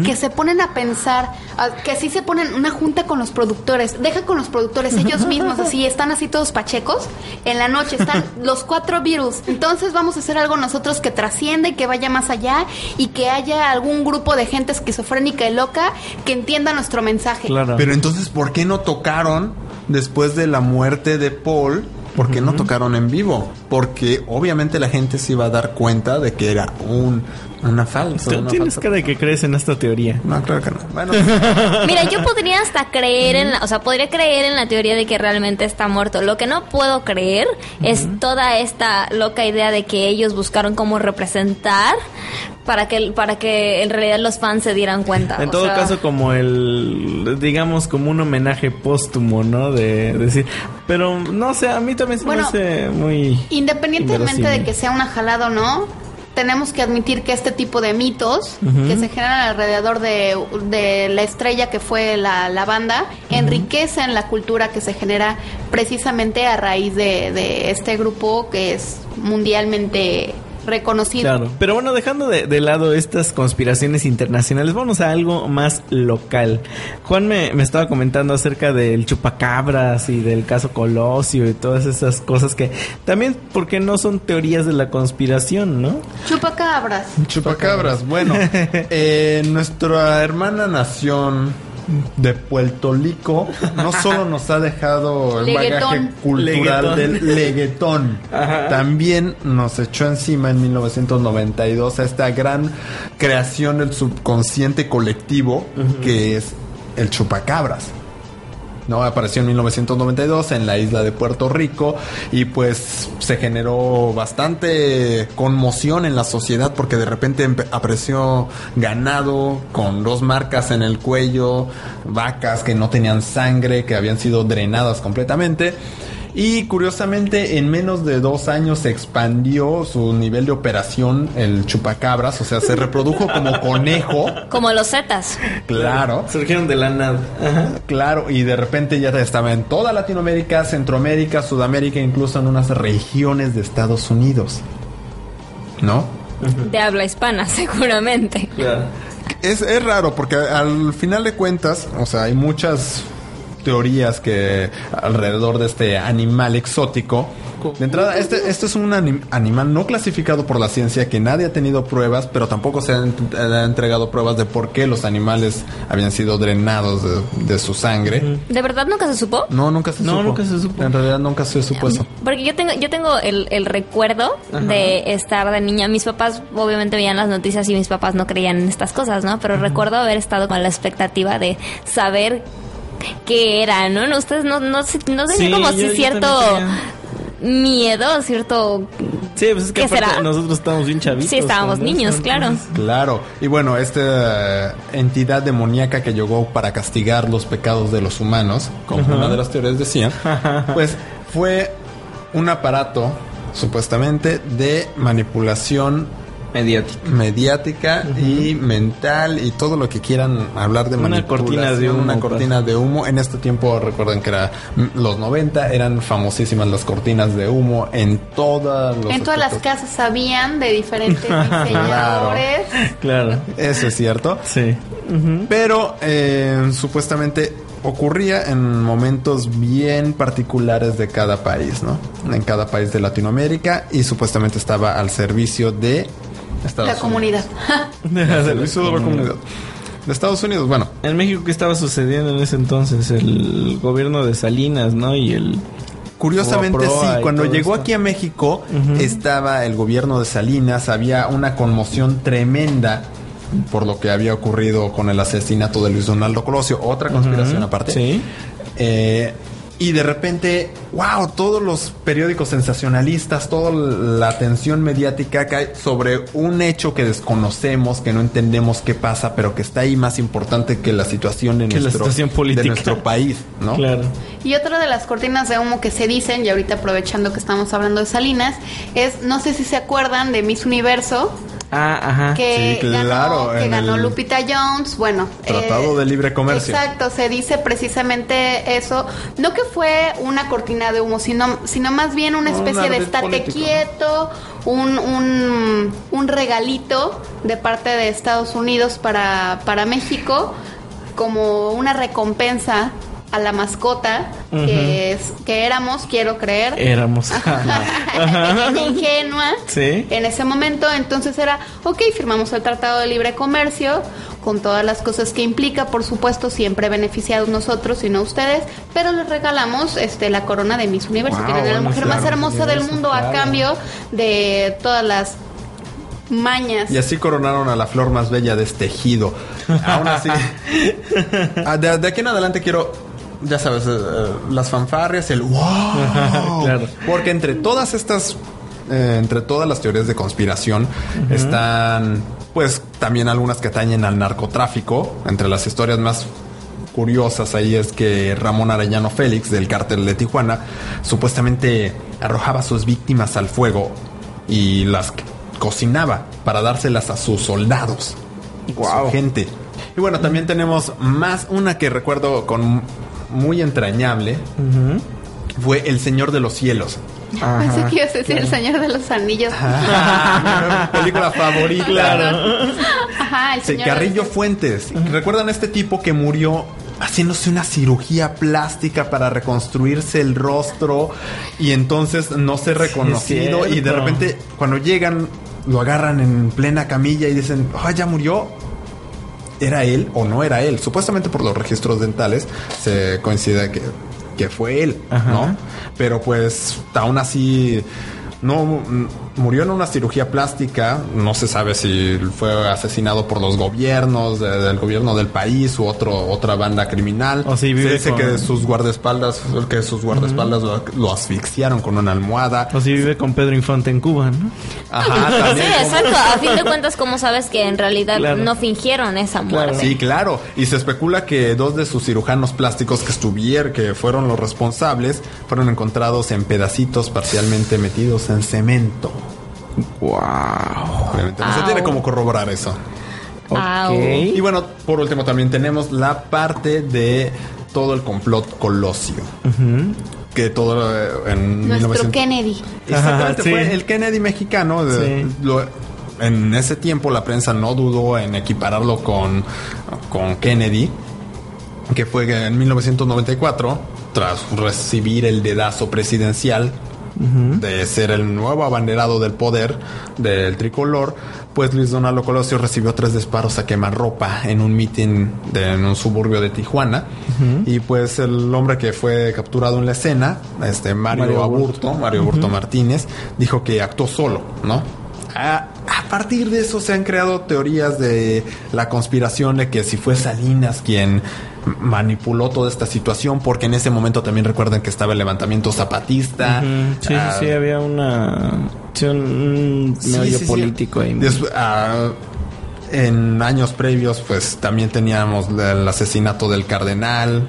Speaker 2: que se ponen a pensar, a- que así se ponen una junta con los productores, deja con los productores ellos mismos, así están así todos pachecos, en la noche están los cuatro virus, entonces vamos a hacer algo nosotros que trasciende, y que vaya más allá y que haya algún grupo de gente esquizofrénica y loca que entienda nuestro mensaje.
Speaker 1: Claro.
Speaker 4: Pero entonces, ¿por qué no tocaron después de la muerte de Paul? ¿Por qué no tocaron en vivo? Porque obviamente la gente se iba a dar cuenta de que era un una falsa.
Speaker 1: Tú
Speaker 4: una
Speaker 1: tienes
Speaker 4: falsa-
Speaker 1: cara de que crees en esta teoría.
Speaker 4: No, claro que no. Bueno,
Speaker 3: Mira, yo podría hasta creer en la, o sea, podría creer en la teoría de que realmente está muerto. Lo que no puedo creer es toda esta loca idea de que ellos buscaron cómo representar para que para que en realidad los fans se dieran cuenta.
Speaker 1: En
Speaker 3: O
Speaker 1: todo
Speaker 3: sea,
Speaker 1: caso, como el, digamos, como un homenaje póstumo, ¿no? De, decir, pero no sé, a mí también se
Speaker 2: Bueno,
Speaker 1: me hace muy...
Speaker 2: Independientemente de que sea una jalada o no, tenemos que admitir que este tipo de mitos que se generan alrededor de, de la estrella que fue la, la banda enriquecen la cultura que se genera precisamente a raíz de, de este grupo que es mundialmente reconocido.
Speaker 1: Claro. Pero bueno, dejando de, de lado estas conspiraciones internacionales, vamos a algo más local. Juan me, me estaba comentando acerca del chupacabras y del caso Colosio y todas esas cosas que también, porque no son teorías de la conspiración, ¿no?
Speaker 2: Chupacabras.
Speaker 4: chupacabras. Bueno, eh, nuestra hermana nación de Puerto Rico no solo nos ha dejado el bagaje cultural
Speaker 1: Leguetón.
Speaker 4: del leguetón,
Speaker 1: Ajá.
Speaker 4: también nos echó encima en 1992 a esta gran creación del subconsciente colectivo que es el chupacabras. ¿No? Apareció en 1992 en la isla de Puerto Rico y pues se generó bastante conmoción en la sociedad porque de repente apareció ganado con dos marcas en el cuello, vacas que no tenían sangre, que habían sido drenadas completamente. Y curiosamente, en menos de dos años se expandió su nivel de operación, el chupacabras, o sea, se reprodujo como conejo,
Speaker 3: como los Zetas.
Speaker 4: claro.
Speaker 1: Surgieron de la nada. Ajá.
Speaker 4: Claro, y de repente ya estaba en toda Latinoamérica, Centroamérica, Sudamérica, incluso en unas regiones de Estados Unidos. ¿No?
Speaker 3: De habla hispana, seguramente.
Speaker 1: Claro.
Speaker 4: Es, es raro porque al final de cuentas, o sea, hay muchas teorías que alrededor de este animal exótico De entrada, este, este es un animal no clasificado por la ciencia que nadie ha tenido pruebas, pero tampoco se han, entregado pruebas de por qué los animales habían sido drenados de, su sangre.
Speaker 3: ¿De verdad nunca se supo?
Speaker 4: No, nunca se
Speaker 1: no, nunca se supo.
Speaker 4: En realidad nunca se supo eso.
Speaker 3: Porque yo tengo, yo tengo el, recuerdo de estar de niña. Mis papás obviamente veían las noticias y mis papás no creían en estas cosas, ¿no? Pero recuerdo haber estado con la expectativa de saber qué era, ¿no? Ustedes no, no, no, tenían como si cierto miedo, cierto...
Speaker 1: Sí, pues es que nosotros estábamos bien chavitos.
Speaker 3: Sí, estábamos niños, claro.
Speaker 4: Claro. Y bueno, esta entidad demoníaca que llegó para castigar los pecados de los humanos, como una de las teorías decía, pues fue un aparato supuestamente de manipulación
Speaker 1: mediática,
Speaker 4: mediática y mental y todo lo que quieran hablar de
Speaker 1: una cortina de humo,
Speaker 4: una cortina de humo. En este tiempo recuerden que era los 90 eran famosísimas las cortinas de humo en todas
Speaker 2: en todas las casas sabían de diferentes diseñadores.
Speaker 1: claro,
Speaker 4: eso es cierto.
Speaker 1: Sí.
Speaker 4: Pero eh, supuestamente ocurría en momentos bien particulares de cada país, ¿no? En cada país de Latinoamérica y supuestamente estaba al servicio de
Speaker 2: la comunidad.
Speaker 4: servicio de la comunidad. De Estados Unidos, bueno.
Speaker 1: En México, ¿qué estaba sucediendo en ese entonces? El gobierno de Salinas, ¿no? Y el...
Speaker 4: Curiosamente sí, cuando llegó aquí a México estaba el gobierno de Salinas, había una conmoción tremenda por lo que había ocurrido con el asesinato de Luis Donaldo Colosio. Otra conspiración aparte.
Speaker 1: Sí.
Speaker 4: Eh, y de repente, wow, todos los periódicos sensacionalistas, toda la atención mediática cae sobre un hecho que desconocemos, que no entendemos qué pasa, pero que está ahí más importante que la situación de, nuestro, de nuestro país, ¿no?
Speaker 1: Claro.
Speaker 2: Y otra de las cortinas de humo que se dicen, y ahorita aprovechando que estamos hablando de Salinas, es, no sé si se acuerdan de Miss Universo,
Speaker 1: Ah, ajá.
Speaker 2: Que ganó, que ganó Lupita Jones. Bueno.
Speaker 4: Tratado de libre comercio.
Speaker 2: Exacto, se dice precisamente eso. No que fue una cortina de humo, sino, sino más bien una especie de estate quieto, un, un, un, regalito de parte de Estados Unidos para, para México como una recompensa a la mascota que es que éramos, quiero creer.
Speaker 1: Éramos.
Speaker 2: ingenua.
Speaker 1: Sí.
Speaker 2: En ese momento, entonces era, ok, firmamos el Tratado de Libre Comercio con todas las cosas que implica, por supuesto, siempre beneficiados nosotros y no ustedes, pero les regalamos este la corona de Miss Universo, que era la mujer más hermosa del mundo a cambio de todas las mañas.
Speaker 4: Y así coronaron a la flor más bella de este ejido. Aún así. Ah, de, aquí en adelante quiero ya sabes, eh, eh, las fanfarrias, el wow. claro. Porque entre todas estas, eh, entre todas las teorías de conspiración, están, pues, también algunas que atañen al narcotráfico. Entre las historias más curiosas ahí es que Ramón Arellano Félix, del cártel de Tijuana, supuestamente arrojaba a sus víctimas al fuego y las cocinaba para dárselas a sus soldados. Wow. Su gente. Y bueno, también tenemos más una que recuerdo con muy entrañable fue El Señor de los Cielos.
Speaker 2: Pensé que ibas a decir El Señor de los Anillos.
Speaker 4: película favorita. Claro. Ajá, el señor Carrillo Fuentes. ¿Recuerdan este tipo que murió haciéndose una cirugía plástica para reconstruirse el rostro y entonces no ser reconocido y de repente cuando llegan lo agarran en plena camilla y dicen, ah, ya murió era él o no era él. Supuestamente por los registros dentales se coincide que, que fue él, ¿no? Pero pues aún así no murió en una cirugía plástica. No se sabe si fue asesinado por los gobiernos, del gobierno del país u otro, otra banda criminal.
Speaker 1: O
Speaker 4: se dice que sus guardaespaldas, que sus guardaespaldas lo, asfixiaron con una almohada.
Speaker 1: O si vive con Pedro Infante en Cuba, ¿no?
Speaker 3: Ajá, también. Sí, exacto. A fin de cuentas, ¿cómo sabes que en realidad no fingieron esa muerte?
Speaker 4: Sí, claro. Y se especula que dos de sus cirujanos plásticos que estuvieron, que fueron los responsables, fueron encontrados en pedacitos parcialmente metidos en cemento.
Speaker 1: Wow.
Speaker 4: No se tiene como corroborar eso. Y bueno, por último también tenemos la parte de todo el complot colosio. Que todo
Speaker 2: eh, en Nuestro Kennedy.
Speaker 4: Exactamente, fue el Kennedy mexicano. en ese tiempo la prensa no dudó en equipararlo con, con Kennedy, que fue en 1994, tras recibir el dedazo presidencial de ser el nuevo abanderado del poder del tricolor, pues Luis Donaldo Colosio recibió tres disparos a quemarropa en un mitin en un suburbio de Tijuana. Y pues el hombre que fue capturado en la escena, este Mario, Aburto, Mario Aburto Martínez, dijo que actuó solo, ¿no? A, partir de eso se han creado teorías de la conspiración de que si fue Salinas quien manipuló toda esta situación, porque en ese momento también recuerden que estaba el levantamiento zapatista.
Speaker 1: Sí, sí, ah, sí, había una un medio político ahí.
Speaker 4: Ah, en años previos, pues también teníamos el asesinato del cardenal.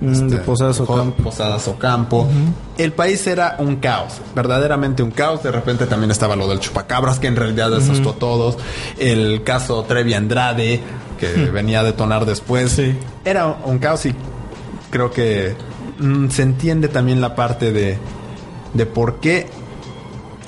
Speaker 1: Mm, de este, Posadas Ocampo.
Speaker 4: Posadas Ocampo. El país era un caos, verdaderamente un caos. De repente también estaba lo del chupacabras, que en realidad asustó a todos. El caso Trevi Andrade, que venía a detonar después. Era un caos y creo que mm, se entiende también la parte de, de por qué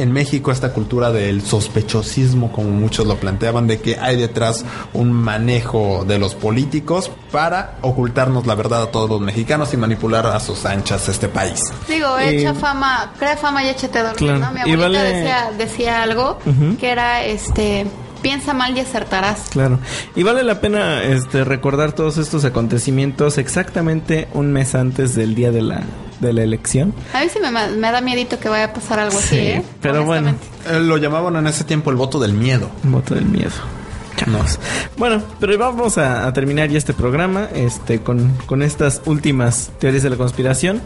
Speaker 4: en México esta cultura del sospechosismo, como muchos lo planteaban, de que hay detrás un manejo de los políticos para ocultarnos la verdad a todos los mexicanos y manipular a sus anchas este país.
Speaker 2: Digo, echa fama, crea fama y échate dormir, ¿no? Mi abuelita decía, decía algo que era este piensa mal y acertarás.
Speaker 1: Claro. Y vale la pena este recordar todos estos acontecimientos exactamente un mes antes del día de la de la elección.
Speaker 2: A mí sí me, me da miedito que vaya a pasar algo así, ¿eh?
Speaker 1: Pero bueno.
Speaker 4: Eh, lo llamaban en ese tiempo el voto del miedo.
Speaker 1: voto del miedo. Bueno, pero vamos a, terminar ya este programa este, con, con, estas últimas teorías de la conspiración.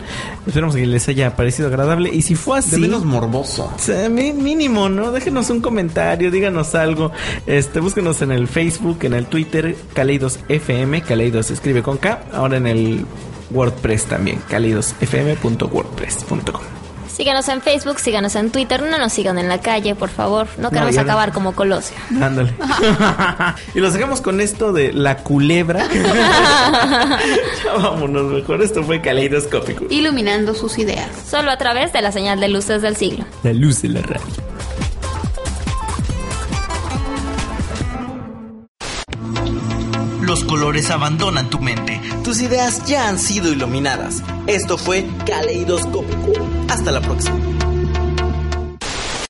Speaker 1: Esperamos que les haya parecido agradable. Y si fue así. De
Speaker 4: menos morboso.
Speaker 1: mínimo, ¿no? Déjenos un comentario, díganos algo. Este, búsquenos en el Facebook, en el Twitter, Kaleidos FM. Kaleidos se escribe con K. Ahora en el WordPress también, calidosfm.wordpress.com.
Speaker 3: Síganos en Facebook, síganos en Twitter, no nos sigan en la calle, por favor. No queremos acabar como Colosio.
Speaker 1: Ándale. y los dejamos con esto de la culebra. ya vámonos, mejor esto fue caleidoscópico.
Speaker 2: Iluminando sus ideas.
Speaker 3: Solo a través de la señal de luces del siglo.
Speaker 1: La luz de la radio.
Speaker 7: Los colores abandonan tu mente. Tus ideas ya han sido iluminadas. Esto fue Caleidoscópico. Hasta la próxima.